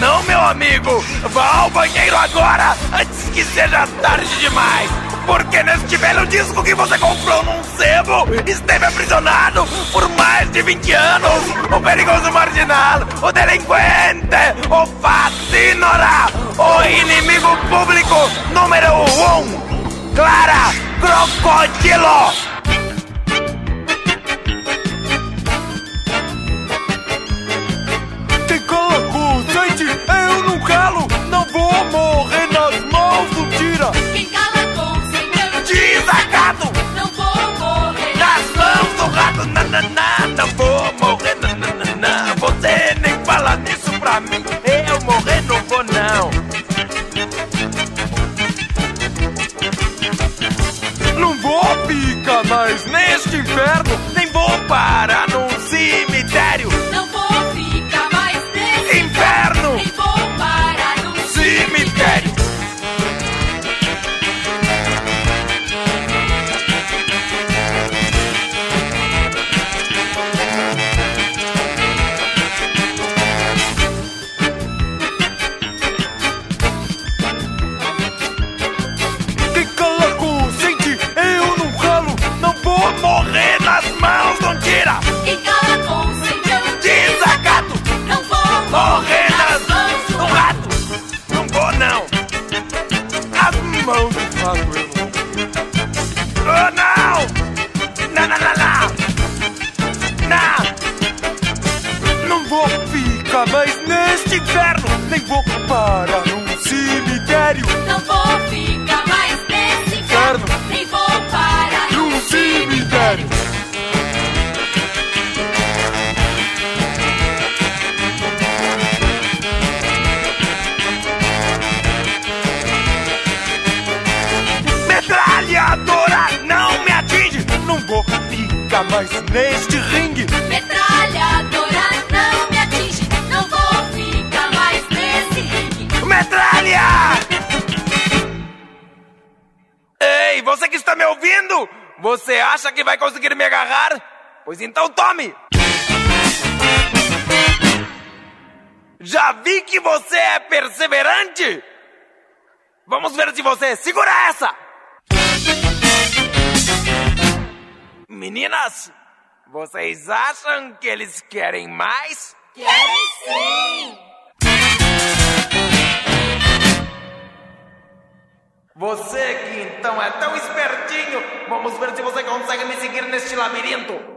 Não, meu amigo, vá ao banheiro agora, antes que seja tarde demais. Porque neste velho disco que você comprou num sebo, esteve aprisionado por mais de 20 anos. O perigoso marginal, o delinquente, o fascínora, o inimigo público número um, Clara Crocodilo. Te coloco, gente, eu não calo, não vou morrer do rato, na, na, na, não vou morrer, na, na, na, na. Você nem fala nisso pra mim, eu morrer não vou não. Não vou ficar mais neste inferno, nem vou parar num cemitério. Ficar mais neste inferno, nem vou parar num cemitério. Não vou ficar mais nesse inferno, nem vou parar Num cemitério. Metralhadora não me atinge, não vou ficar mais neste ringue. Metralhadora está me ouvindo? Você acha que vai conseguir me agarrar? Pois então tome! Já vi que você é perseverante! Vamos ver se você segura essa! Meninas, vocês acham que eles querem mais? Querem sim! Você que então é tão espertinho, vamos ver se você consegue me seguir neste labirinto.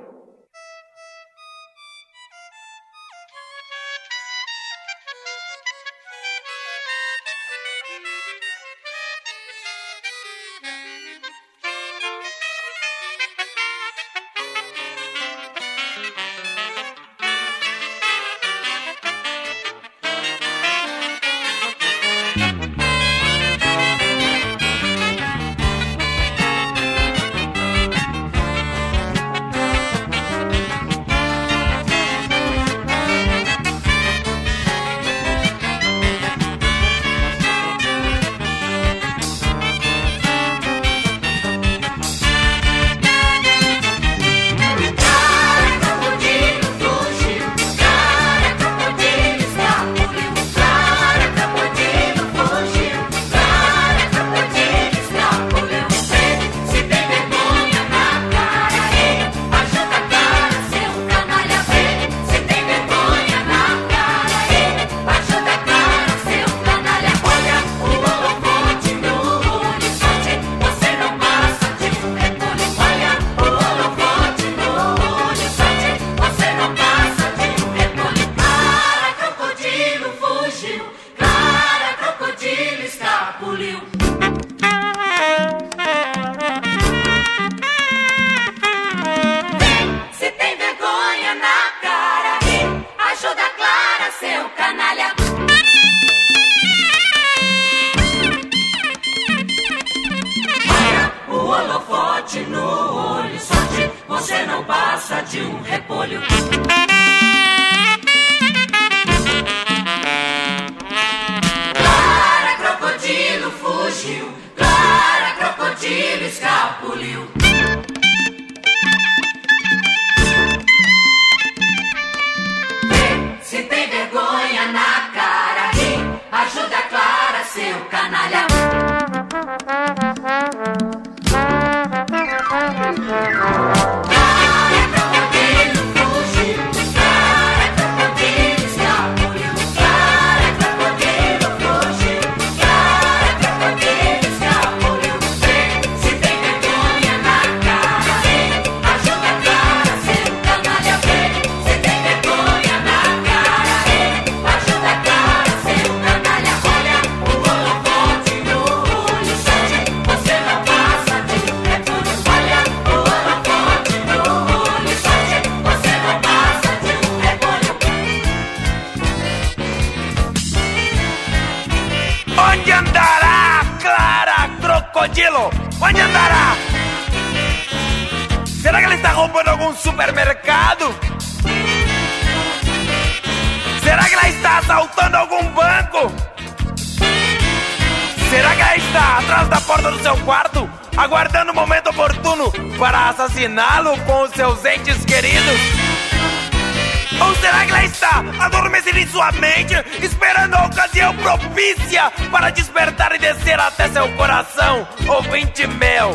Ela está adormecida em sua mente, esperando a ocasião propícia para despertar e descer até seu coração? Ouvinte meu,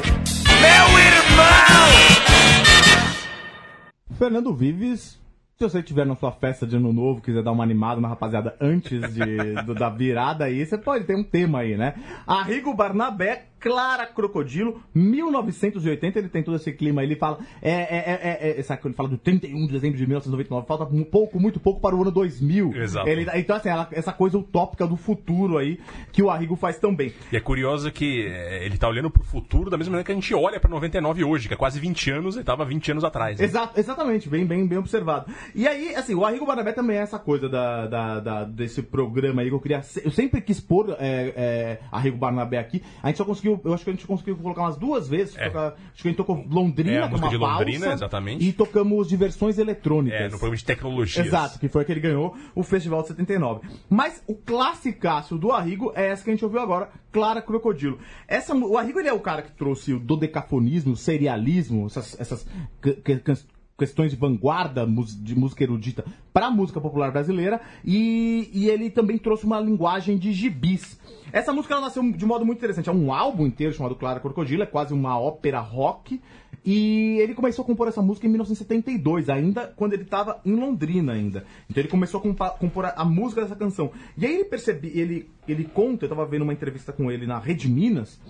meu irmão! Fernando Vives, se você estiver na sua festa de ano novo, quiser dar uma animada na rapaziada antes de, do- da virada aí, você pode ter um tema aí, né? Arrigo Barnabé Clara Crocodilo, 1980, ele tem todo esse clima, ele fala, é, é, é, é, é, ele fala do 31 de dezembro de 1999, falta um pouco, muito pouco para o ano 2000. Exato. Ele- então, assim, ela- essa coisa utópica do futuro aí, que o Arrigo faz tão bem. E é curioso que é, ele tá olhando pro futuro da mesma maneira que a gente olha pra 99 hoje, que é quase 20 anos e tava 20 anos atrás. né? Exato, exatamente, bem, bem, bem observado. E aí, assim, o Arrigo Barnabé também é essa coisa da, da- da- desse programa aí que eu queria. Eu sempre quis pôr é, é, Arrigo Barnabé aqui. A gente só conseguiu, eu acho que a gente conseguiu colocar umas duas vezes. É. tocar- acho que a gente tocou Londrina, É, a música uma de Londrina, valsa, exatamente. E tocamos diversões eletrônicas. É, no programa de tecnologias. Exato, que foi que ele ganhou o Festival de 79. Mas o classicaço do Arrigo é essa que a gente ouviu agora, Clara Crocodilo. Essa, o Arrigo ele é o cara que trouxe o dodecafonismo, o serialismo, essas, essas que- que- que- questões de vanguarda de música erudita para a música popular brasileira e, e ele também trouxe uma linguagem de gibis. Essa música ela nasceu de modo muito interessante. É um álbum inteiro chamado Clara Crocodilo, é quase uma ópera rock. E ele começou a compor essa música em 1972, ainda quando ele estava em Londrina ainda. Então ele começou a compor a, música dessa canção. E aí ele percebe, ele, ele conta, eu estava vendo uma entrevista com ele na Rede Minas,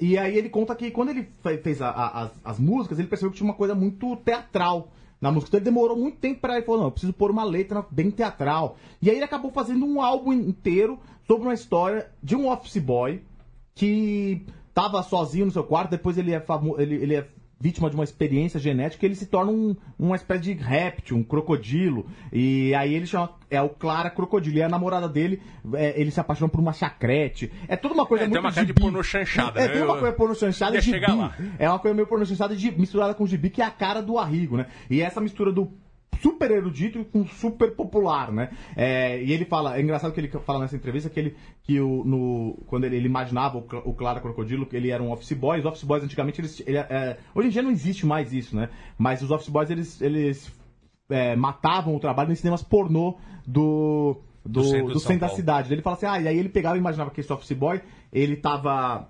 e aí ele conta que quando ele fe- fez a- a- as, as músicas, ele percebeu que tinha uma coisa muito teatral na música. Então ele demorou muito tempo para ele falou, não, eu preciso pôr uma letra bem teatral. E aí ele acabou fazendo um álbum inteiro sobre uma história de um office boy que tava sozinho no seu quarto, depois ele é, famo- ele, ele é vítima de uma experiência genética, ele se torna um, uma espécie de réptil, um crocodilo. E aí ele chama. É o Clara Crocodilo. E a namorada dele, é, ele se apaixona por uma chacrete. É toda uma coisa É, tem muito uma cara de pornô chanchada, É, né? tem uma coisa pornô chanchada e gibi. É uma coisa meio pornô chanchada de, misturada com gibi, que é a cara do Arrigo, né? E essa mistura do super erudito com super popular, né? É, e ele fala, é engraçado que ele fala nessa entrevista que ele, que o, no, quando ele, ele imaginava o, o Clara Crocodilo, que ele era um office boy, os office boys antigamente, eles, ele, é, hoje em dia não existe mais isso, né? Mas os office boys, eles, eles é, matavam o trabalho nos cinemas pornô do, do, Do centro do centro da cidade. Ele fala assim, ah, e aí ele pegava e imaginava que esse office boy, ele tava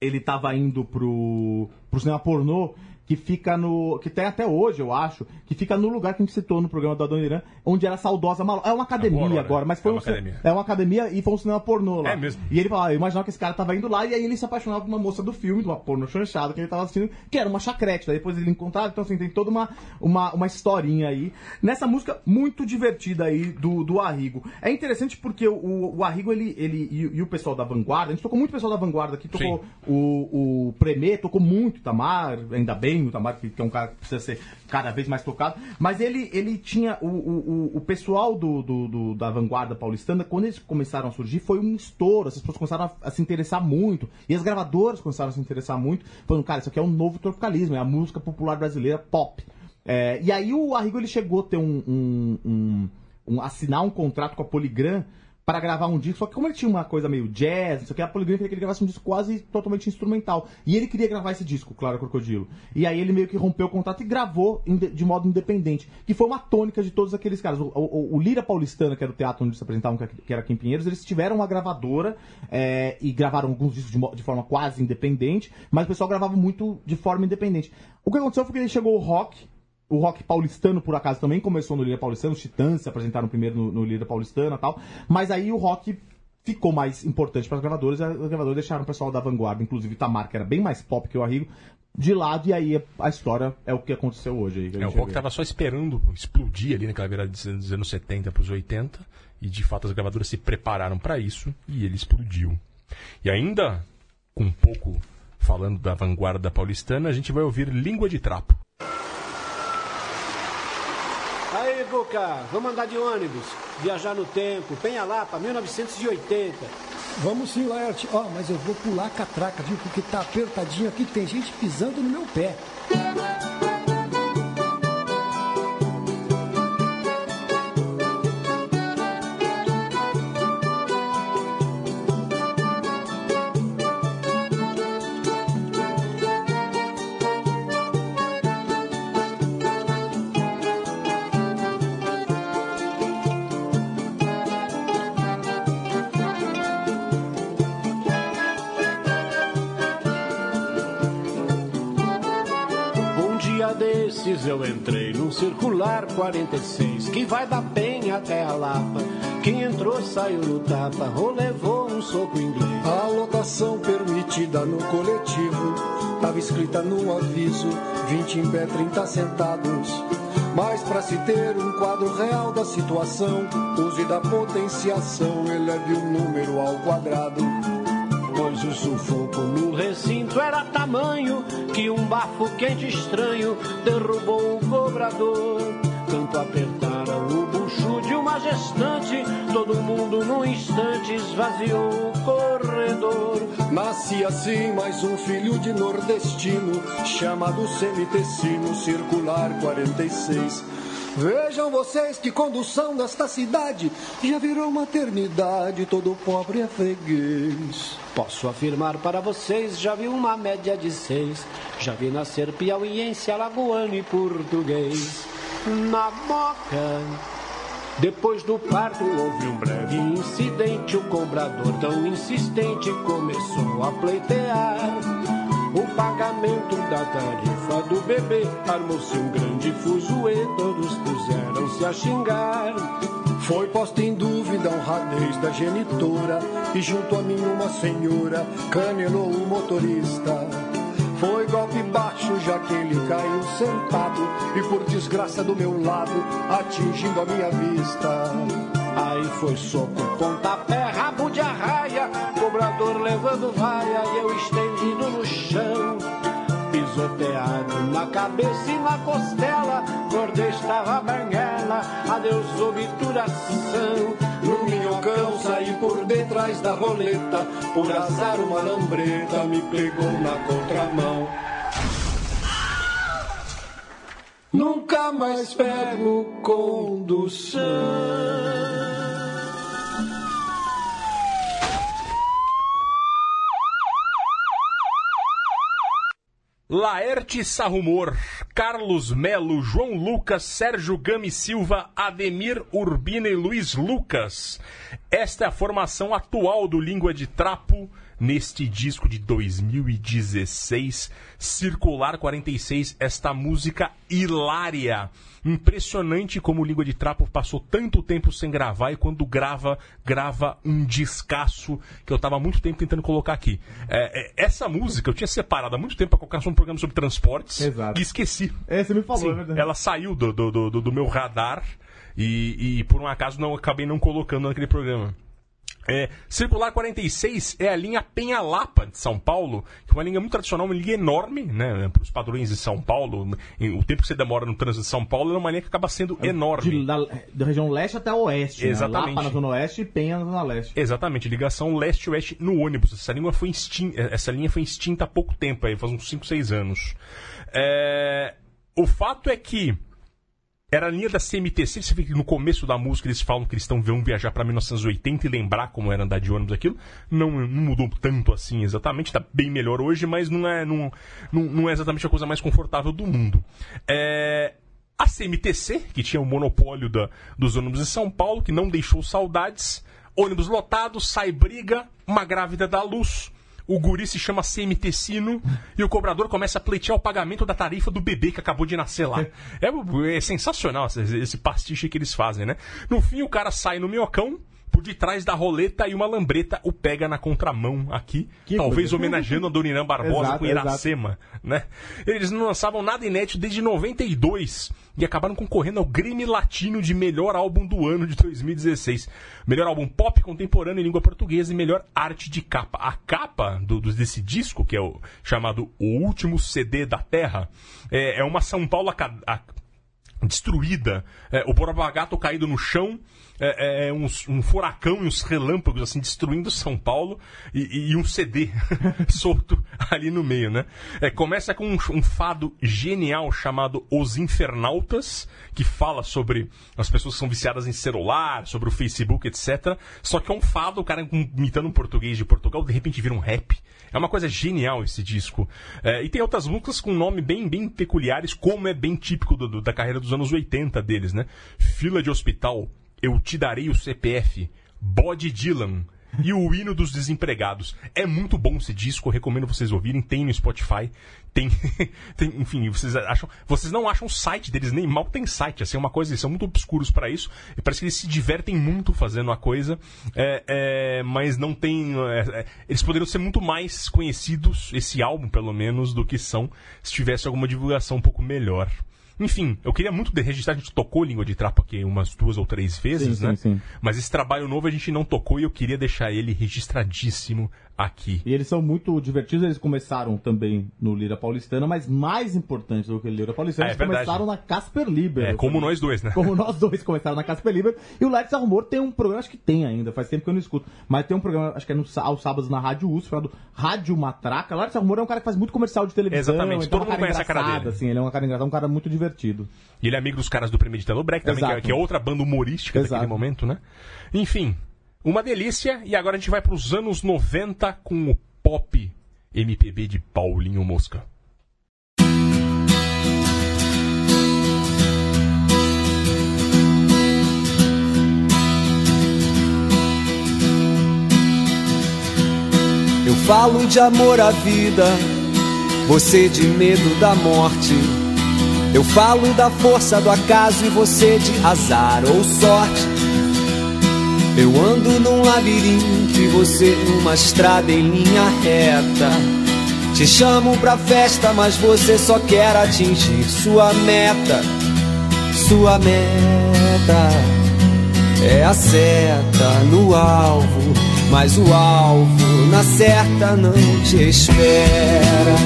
ele tava indo pro, pro cinema pornô que fica no. que tem até hoje, eu acho, que fica no lugar que a gente citou no programa da Dona Irã, onde era saudosa Malo. É uma academia Agora, agora, né? mas foi É um uma ci- academia. é uma academia e foi um cinema pornô lá. É mesmo? E ele falava, eu imaginava que esse cara tava indo lá e aí ele se apaixonava por uma moça do filme, de uma porno chanchada que ele tava assistindo, que era uma chacrete. Daí depois ele encontrava, então assim, tem toda uma, uma, uma historinha aí. Nessa música muito divertida aí do, do Arrigo. É interessante porque o, o Arrigo, ele, ele e, e o pessoal da Vanguarda, a gente tocou muito pessoal da Vanguarda aqui, tocou Sim. o, o Premê, tocou muito o Tamar, ainda bem o Tamar, que, é um cara que precisa ser cada vez mais tocado. Mas ele, ele tinha. O, o, o- pessoal do, do- do- da vanguarda paulistana, quando eles começaram a surgir, foi um estouro. As pessoas começaram a, a se interessar muito. E as gravadoras começaram a se interessar muito, falando, cara, isso aqui é um novo tropicalismo, é a música popular brasileira pop. É, e aí o Arrigo ele chegou a ter um, um- um- um- assinar um contrato com a Polygram para gravar um disco, só que como ele tinha uma coisa meio jazz, não sei o que, a Polygram queria que ele gravasse um disco quase totalmente instrumental. E ele queria gravar esse disco, Claro Crocodilo. E aí ele meio que rompeu o contrato e gravou de modo independente. Que foi uma tônica de todos aqueles caras. O, o- o Lira Paulistana, que era o teatro onde se apresentavam, que era aqui em Pinheiros, eles tiveram uma gravadora é, e gravaram alguns discos de, de forma quase independente, mas o pessoal gravava muito de forma independente. O que aconteceu foi que ele chegou o rock, o rock paulistano, por acaso, também começou no Lira Paulistano. Os Titãs se apresentaram primeiro no, no Lira Paulistana e tal. Mas aí o rock ficou mais importante para as gravadoras. E as gravadoras deixaram o pessoal da vanguarda, inclusive o Tamar, que era bem mais pop que o Arrigo, de lado. E aí a história é o que aconteceu hoje. Aí, É, o rock vê. tava só esperando explodir ali naquela virada dos anos 70 para os 80 e de fato as gravadoras se prepararam para isso e ele explodiu. E ainda com um pouco falando da vanguarda paulistana, a gente vai ouvir Língua de Trapo. Aí, Boca, vamos andar de ônibus, viajar no tempo, Penha Lapa, 1980. Vamos sim, Laerte. Ó, mas eu vou pular a catraca, viu? Porque tá apertadinho aqui, tem gente pisando no meu pé. Circular 46 que vai da Penha até a Lapa. Quem entrou saiu no tapa ou levou um soco inglês. A lotação permitida no coletivo estava escrita no aviso: 20 em pé, 30 sentados. Mas para se ter um quadro real da situação, use da potenciação, eleve o número ao quadrado. O sufoco no recinto era tamanho que um bafo quente estranho derrubou o cobrador. Tanto apertaram o bucho de uma gestante, todo mundo num instante esvaziou o corredor. Nascia assim mais um filho de nordestino, chamado Semitecino Circular 46. Vejam vocês que condução desta cidade já virou maternidade, todo pobre é freguês. Posso afirmar para vocês, já vi uma média de seis. Já vi nascer piauiense, alagoano e português. Na boca. Depois do parto houve um breve incidente. O cobrador tão insistente começou a pleitear. O pagamento da tarifa do bebê armou-se um grande fuzuê, todos puseram-se a xingar. Foi posta em dúvida a honradez da genitora e junto a mim uma senhora canelou o motorista. Foi golpe baixo, já que ele caiu sentado e por desgraça do meu lado, atingindo a minha vista. Aí foi soco, pontapé, rabo de arraia, cobrador levando vaia e eu estendido no chão. Pisoteado na cabeça e na costela, gorda estava banguela, adeus obturação. No minhocão saí por detrás da roleta, por azar uma lambreta me pegou na contramão. Nunca mais pego condução. Laerte Sarrumor, Carlos Melo, João Lucas, Sérgio Gami Silva, Ademir Urbina e Luiz Lucas. Esta é a formação atual do Língua de Trapo neste disco de 2016, Circular 46, esta música hilária. Impressionante como Língua de Trapo passou tanto tempo sem gravar e quando grava, grava um descasso que eu estava há muito tempo tentando colocar aqui. É, é, essa música eu tinha separado há muito tempo para colocar um programa sobre transportes Exato. e esqueci. É, você me falou, Sim, é verdade. ela saiu do, do, do, do meu radar e, e por um acaso não acabei não colocando naquele programa. É, Circular 46 é a linha Penha-Lapa de São Paulo, que é uma linha muito tradicional, uma linha enorme, né? Para os padrões de São Paulo, o tempo que você demora no trânsito de São Paulo é uma linha que acaba sendo enorme. De, da, da região leste até oeste. Exatamente. Né? Lapa na zona oeste e Penha na zona leste. Exatamente, ligação leste-oeste no ônibus. Essa linha foi extinta, essa linha foi extinta há pouco tempo, aí, faz uns 5, 6 anos. É, O fato é que era a linha da CMTC, você vê que no começo da música eles falam que eles estão vão viajar para 1980 e lembrar como era andar de ônibus aquilo. Não, não mudou tanto assim exatamente, está bem melhor hoje, mas não é, não, não, não é exatamente a coisa mais confortável do mundo. É, a CMTC, que tinha o monopólio da, dos ônibus de São Paulo, que não deixou saudades, ônibus lotado, sai briga, uma grávida da luz. O guri se chama CMTcino e o cobrador começa a pleitear o pagamento da tarifa do bebê que acabou de nascer lá. É, é sensacional esse, esse pastiche que eles fazem, né? No fim, o cara sai no minhocão, por detrás da roleta e uma lambreta o pega na contramão aqui, talvez coisa. homenageando a Dona Irã Barbosa Exato, com Iracema, né? Eles não lançavam nada inédito desde 92 e acabaram concorrendo ao Grammy Latino de melhor álbum do ano de 2016. Melhor álbum pop contemporâneo em língua portuguesa e melhor arte de capa. A capa do, desse disco, que é o chamado O Último CD da Terra, é, é uma São Paulo aca- a- destruída, é, o Borba Gato caído no chão, é, é, uns- um furacão e uns relâmpagos assim destruindo São Paulo e, e um CD solto ali no meio, né? É, começa com um, um fado genial chamado Os Infernautas, que fala sobre as pessoas que são viciadas em celular, sobre o Facebook, etc. Só que é um fado, o cara imitando um português de Portugal, de repente vira um rap. É uma coisa genial esse disco. É, e tem outras músicas com nome bem, bem peculiares, como é bem típico do- do- da carreira dos anos 80 deles, né? Fila de hospital, Eu Te Darei o CPF, Bode Dylan, e o hino dos desempregados. É muito bom esse disco, eu recomendo vocês ouvirem, tem no Spotify, tem, tem enfim, vocês acham, vocês não acham o site deles, nem mal tem site, assim, é uma coisa, eles são muito obscuros para isso, e parece que eles se divertem muito fazendo a coisa, é, é, mas não tem, é, é, eles poderiam ser muito mais conhecidos, esse álbum pelo menos, do que são, se tivesse alguma divulgação um pouco melhor. Enfim, eu queria muito de- registrar, a gente tocou Língua de Trapo aqui umas duas ou três vezes, Sim, né? sim, sim. Mas esse trabalho novo a gente não tocou e eu queria deixar ele registradíssimo aqui. E eles são muito divertidos, eles começaram também no Lira Paulistana, mas mais importante do que o Lira Paulistana, é eles verdade. começaram na Casper Liber. É, como nós dois, né? Como nós dois começaram na Casper Liber. E o Lex Arrumor tem um programa, acho que tem ainda, faz tempo que eu não escuto, mas tem um programa, acho que é no, aos sábados na Rádio USP, chamado Rádio Matraca. O Lex Arrumor é um cara que faz muito comercial de televisão. Exatamente, então é todo um mundo conhece a cara dele. Assim, ele é um cara engraçado, um cara muito divertido. E ele é amigo dos caras do Premeditando Break também, que é, que é outra banda humorística Exato. daquele momento, né? Enfim, uma delícia. E agora a gente vai pros anos 90 com o pop MPB de Paulinho Mosca. Eu falo de amor à vida, você de medo da morte. Eu falo da força do acaso e você de azar ou sorte. Eu ando num labirinto e você numa estrada em linha reta. Te chamo pra festa, mas você só quer atingir sua meta. Sua meta é a seta no alvo, mas o alvo na certa não te espera.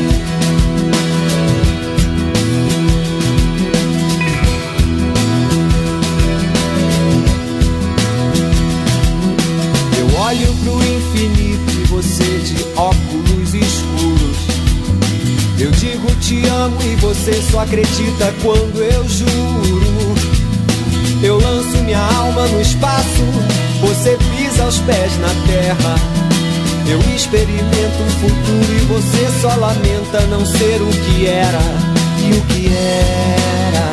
Olho pro infinito e você de óculos escuros. Eu digo te amo e você só acredita quando eu juro. Eu lanço minha alma no espaço, você pisa os pés na terra. Eu experimento um futuro e você só lamenta não ser o que era. E o que era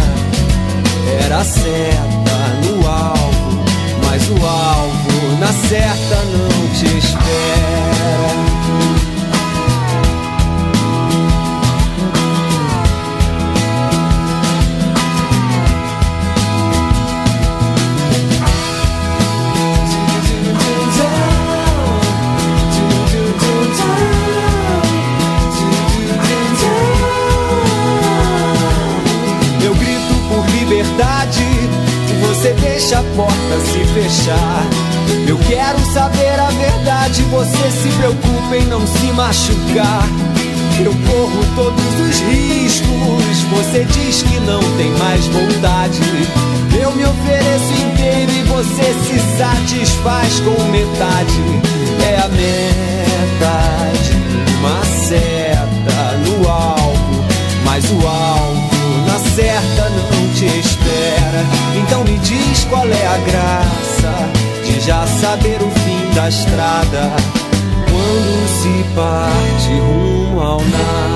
era seta no alvo, mas o alvo na certa não te espera. Você deixa a porta se fechar. Eu quero saber a verdade, você se preocupa em não se machucar. Eu corro todos os riscos, você diz que não tem mais vontade. Eu me ofereço inteiro e você se satisfaz com metade. É a meta de uma seta no alvo, mas o alvo a graça de já saber o fim da estrada quando se parte rumo ao nada.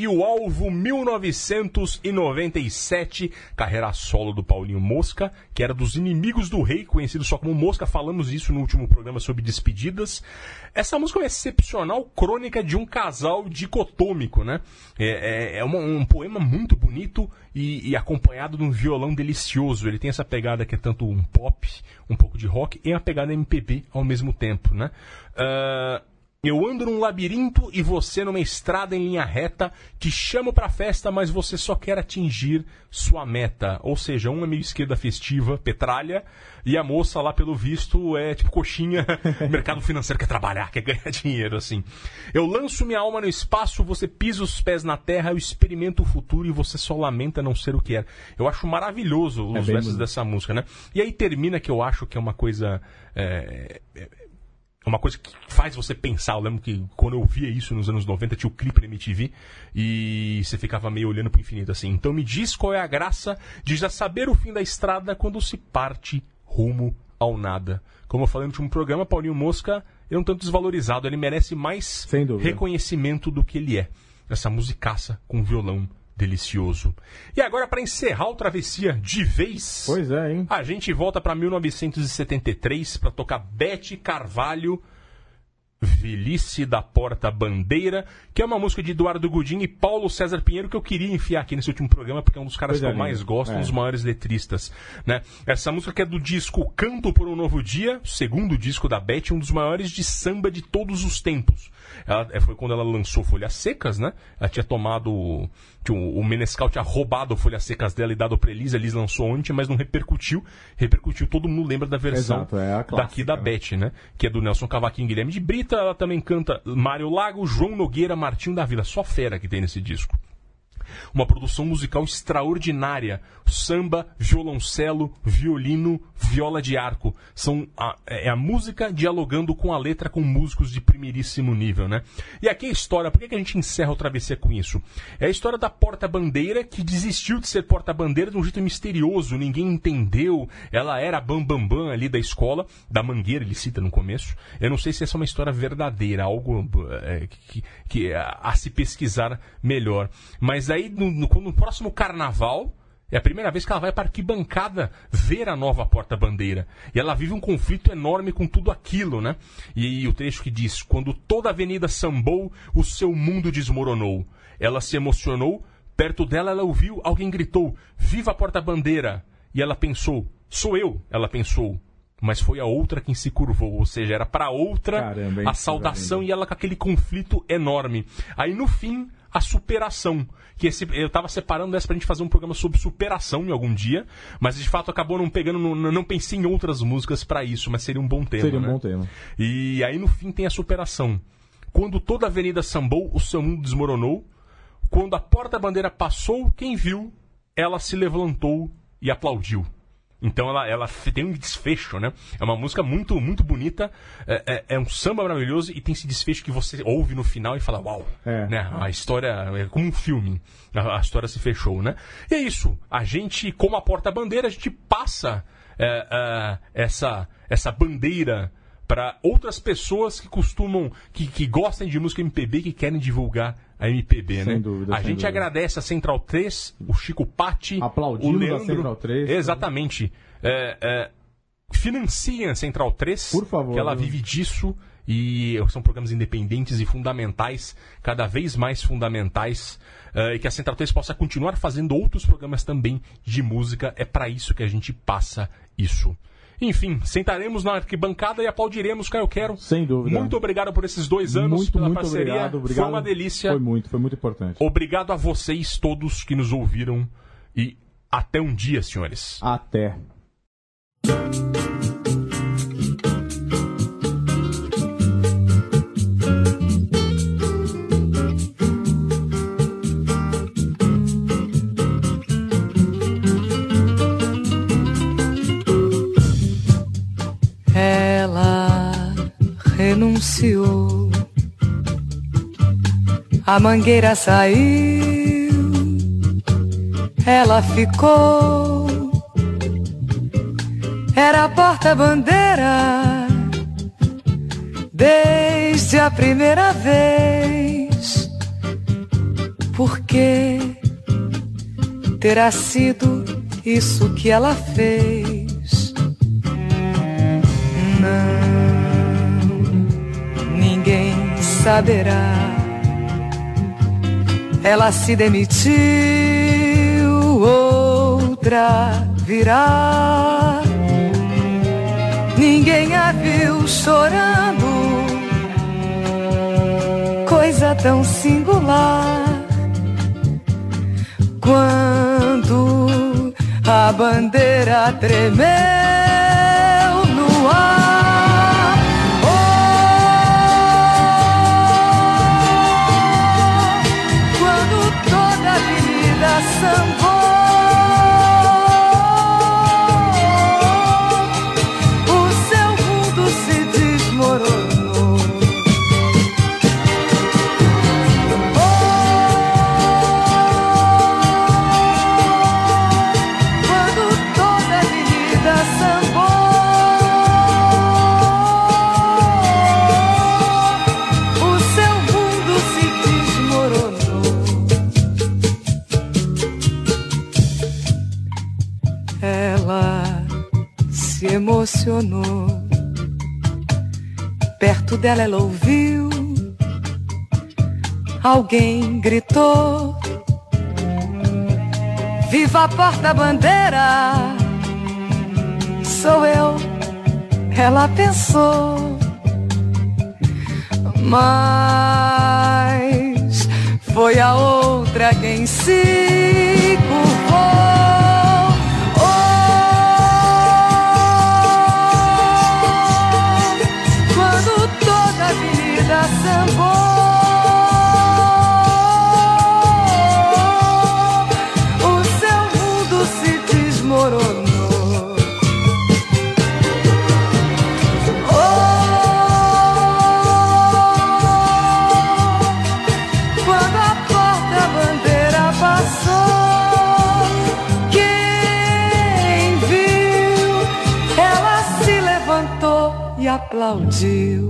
E o Alvo 1997, carreira solo do Paulinho Mosca, que era dos inimigos do rei, conhecido só como Mosca, falamos isso no último programa sobre despedidas. Essa música é uma excepcional crônica de um casal dicotômico, né? É, é- é uma- um poema muito bonito e, e acompanhado de um violão delicioso. Ele tem essa pegada que é tanto um pop, um pouco de rock e uma pegada MPB ao mesmo tempo, né? Ah, Eu ando num labirinto e você numa estrada em linha reta. Te chamo pra festa, mas você só quer atingir sua meta. Ou seja, um é meio esquerda festiva, petralha, e a moça lá, pelo visto, é tipo coxinha, mercado financeiro, quer trabalhar, quer ganhar dinheiro, assim. Eu lanço minha alma no espaço, você pisa os pés na terra, eu experimento o futuro e você só lamenta não ser o que é. Eu acho maravilhoso os bem versos bonito. dessa música, né? E aí termina que eu acho que é uma coisa. é, é, uma coisa que faz você pensar. Eu lembro que quando eu via isso nos anos 90, tinha o clipe na MTV e você ficava meio olhando pro infinito assim. Então me diz qual é a graça de já saber o fim da estrada quando se parte rumo ao nada. Como eu falei no último programa, Paulinho Mosca é um tanto desvalorizado. Ele merece mais reconhecimento do que ele é. Essa musicaça com violão delicioso. E agora, para encerrar o Travessia de vez, Pois é, hein? a gente volta para 1973 para tocar Bete Carvalho, Velhice da Porta Bandeira, que é uma música de Eduardo Godinho e Paulo César Pinheiro que eu queria enfiar aqui nesse último programa porque é um dos caras Coisa que eu linda. mais gosto, É. um dos maiores letristas, né? Essa música que é do disco Canto por um Novo Dia, segundo disco da Beth, um dos maiores de samba de todos os tempos. Ela, é, foi quando ela lançou Folhas Secas, né? Ela tinha tomado. Que o, Menescal tinha roubado Folhas Secas dela e dado pra Elisa. Elis lançou ontem, mas não repercutiu. Repercutiu, todo mundo lembra da versão Exato, é clássica, daqui da Beth, né? Que é do Nelson Cavaquinho Guilherme de Brita. Ela também canta Mário Lago, João Nogueira, Martinho da Vila. Só fera que tem nesse disco uma produção musical extraordinária. Samba, violoncelo, violino, viola de arco. São a, é a música dialogando com a letra com músicos de primeiríssimo nível, né? E aqui a história, por que, que a gente encerra o Travessia com isso? É a história da porta-bandeira que desistiu de ser porta-bandeira de um jeito misterioso, ninguém entendeu. Ela era bambambam bam, bam ali da escola, da Mangueira, ele cita no começo. Eu não sei se essa é uma história verdadeira, algo é, que, que é a se pesquisar melhor. Mas aí, no, no, no próximo carnaval, é a primeira vez que ela vai para a arquibancada ver a nova porta-bandeira. E ela vive um conflito enorme com tudo aquilo, né? E, o trecho que diz: Quando toda a avenida sambou, o seu mundo desmoronou. Ela se emocionou, perto dela ela ouviu, alguém gritou: Viva a porta-bandeira! E ela pensou: Sou eu, ela pensou. Mas foi a outra quem se curvou, ou seja, era para outra Caramba, a saudação e ela com aquele conflito enorme. Aí no fim, a superação. Que esse, eu tava separando essa pra gente fazer um programa sobre superação em algum dia, mas de fato acabou não pegando, não, não pensei em outras músicas para isso, mas seria um bom tema. Seria um né? bom tema. E aí no fim tem a superação. Quando toda a avenida sambou, o seu mundo desmoronou. Quando a porta-bandeira passou, quem viu, ela se levantou e aplaudiu. Então ela, ela tem um desfecho, né? É uma música muito, muito bonita, é, é- é um samba maravilhoso e tem esse desfecho que você ouve no final e fala, uau, É. né? A história é como um filme, a, a história se fechou, né? E é isso, a gente, como a porta-bandeira, a gente passa é, é, essa, essa bandeira para outras pessoas que costumam, que, que gostam de música MPB, que querem divulgar a MPB, Sem né? dúvida, a gente dúvida. agradece a Central 3, o Chico Patti, Aplaudimos o a Leandro. Central 3. Exatamente. É, é, financiem a Central 3, Por favor. que ela vive disso e são programas independentes e fundamentais, cada vez mais fundamentais, eh, e que a Central 3 possa continuar fazendo outros programas também de música. É para isso que a gente passa isso. Enfim, sentaremos na arquibancada e aplaudiremos Caio Quero. Sem dúvida. Muito obrigado por esses dois anos muito, pela muito parceria. obrigado, obrigado. Foi uma delícia. Foi muito, foi muito importante. Obrigado a vocês todos que nos ouviram e até um dia, senhores. Até. Renunciou. A mangueira saiu. Ela ficou. Era a porta-bandeira. Desde a primeira vez. Porque terá sido isso que ela fez. Não, saberá. Ela se demitiu, outra virá. Ninguém a viu chorando, coisa tão singular. Quando a bandeira tremeu no ar. impressionou. Perto dela ela ouviu, alguém gritou: Viva a porta-bandeira! Sou eu, ela pensou. Mas foi a outra quem se curvou. Brasil.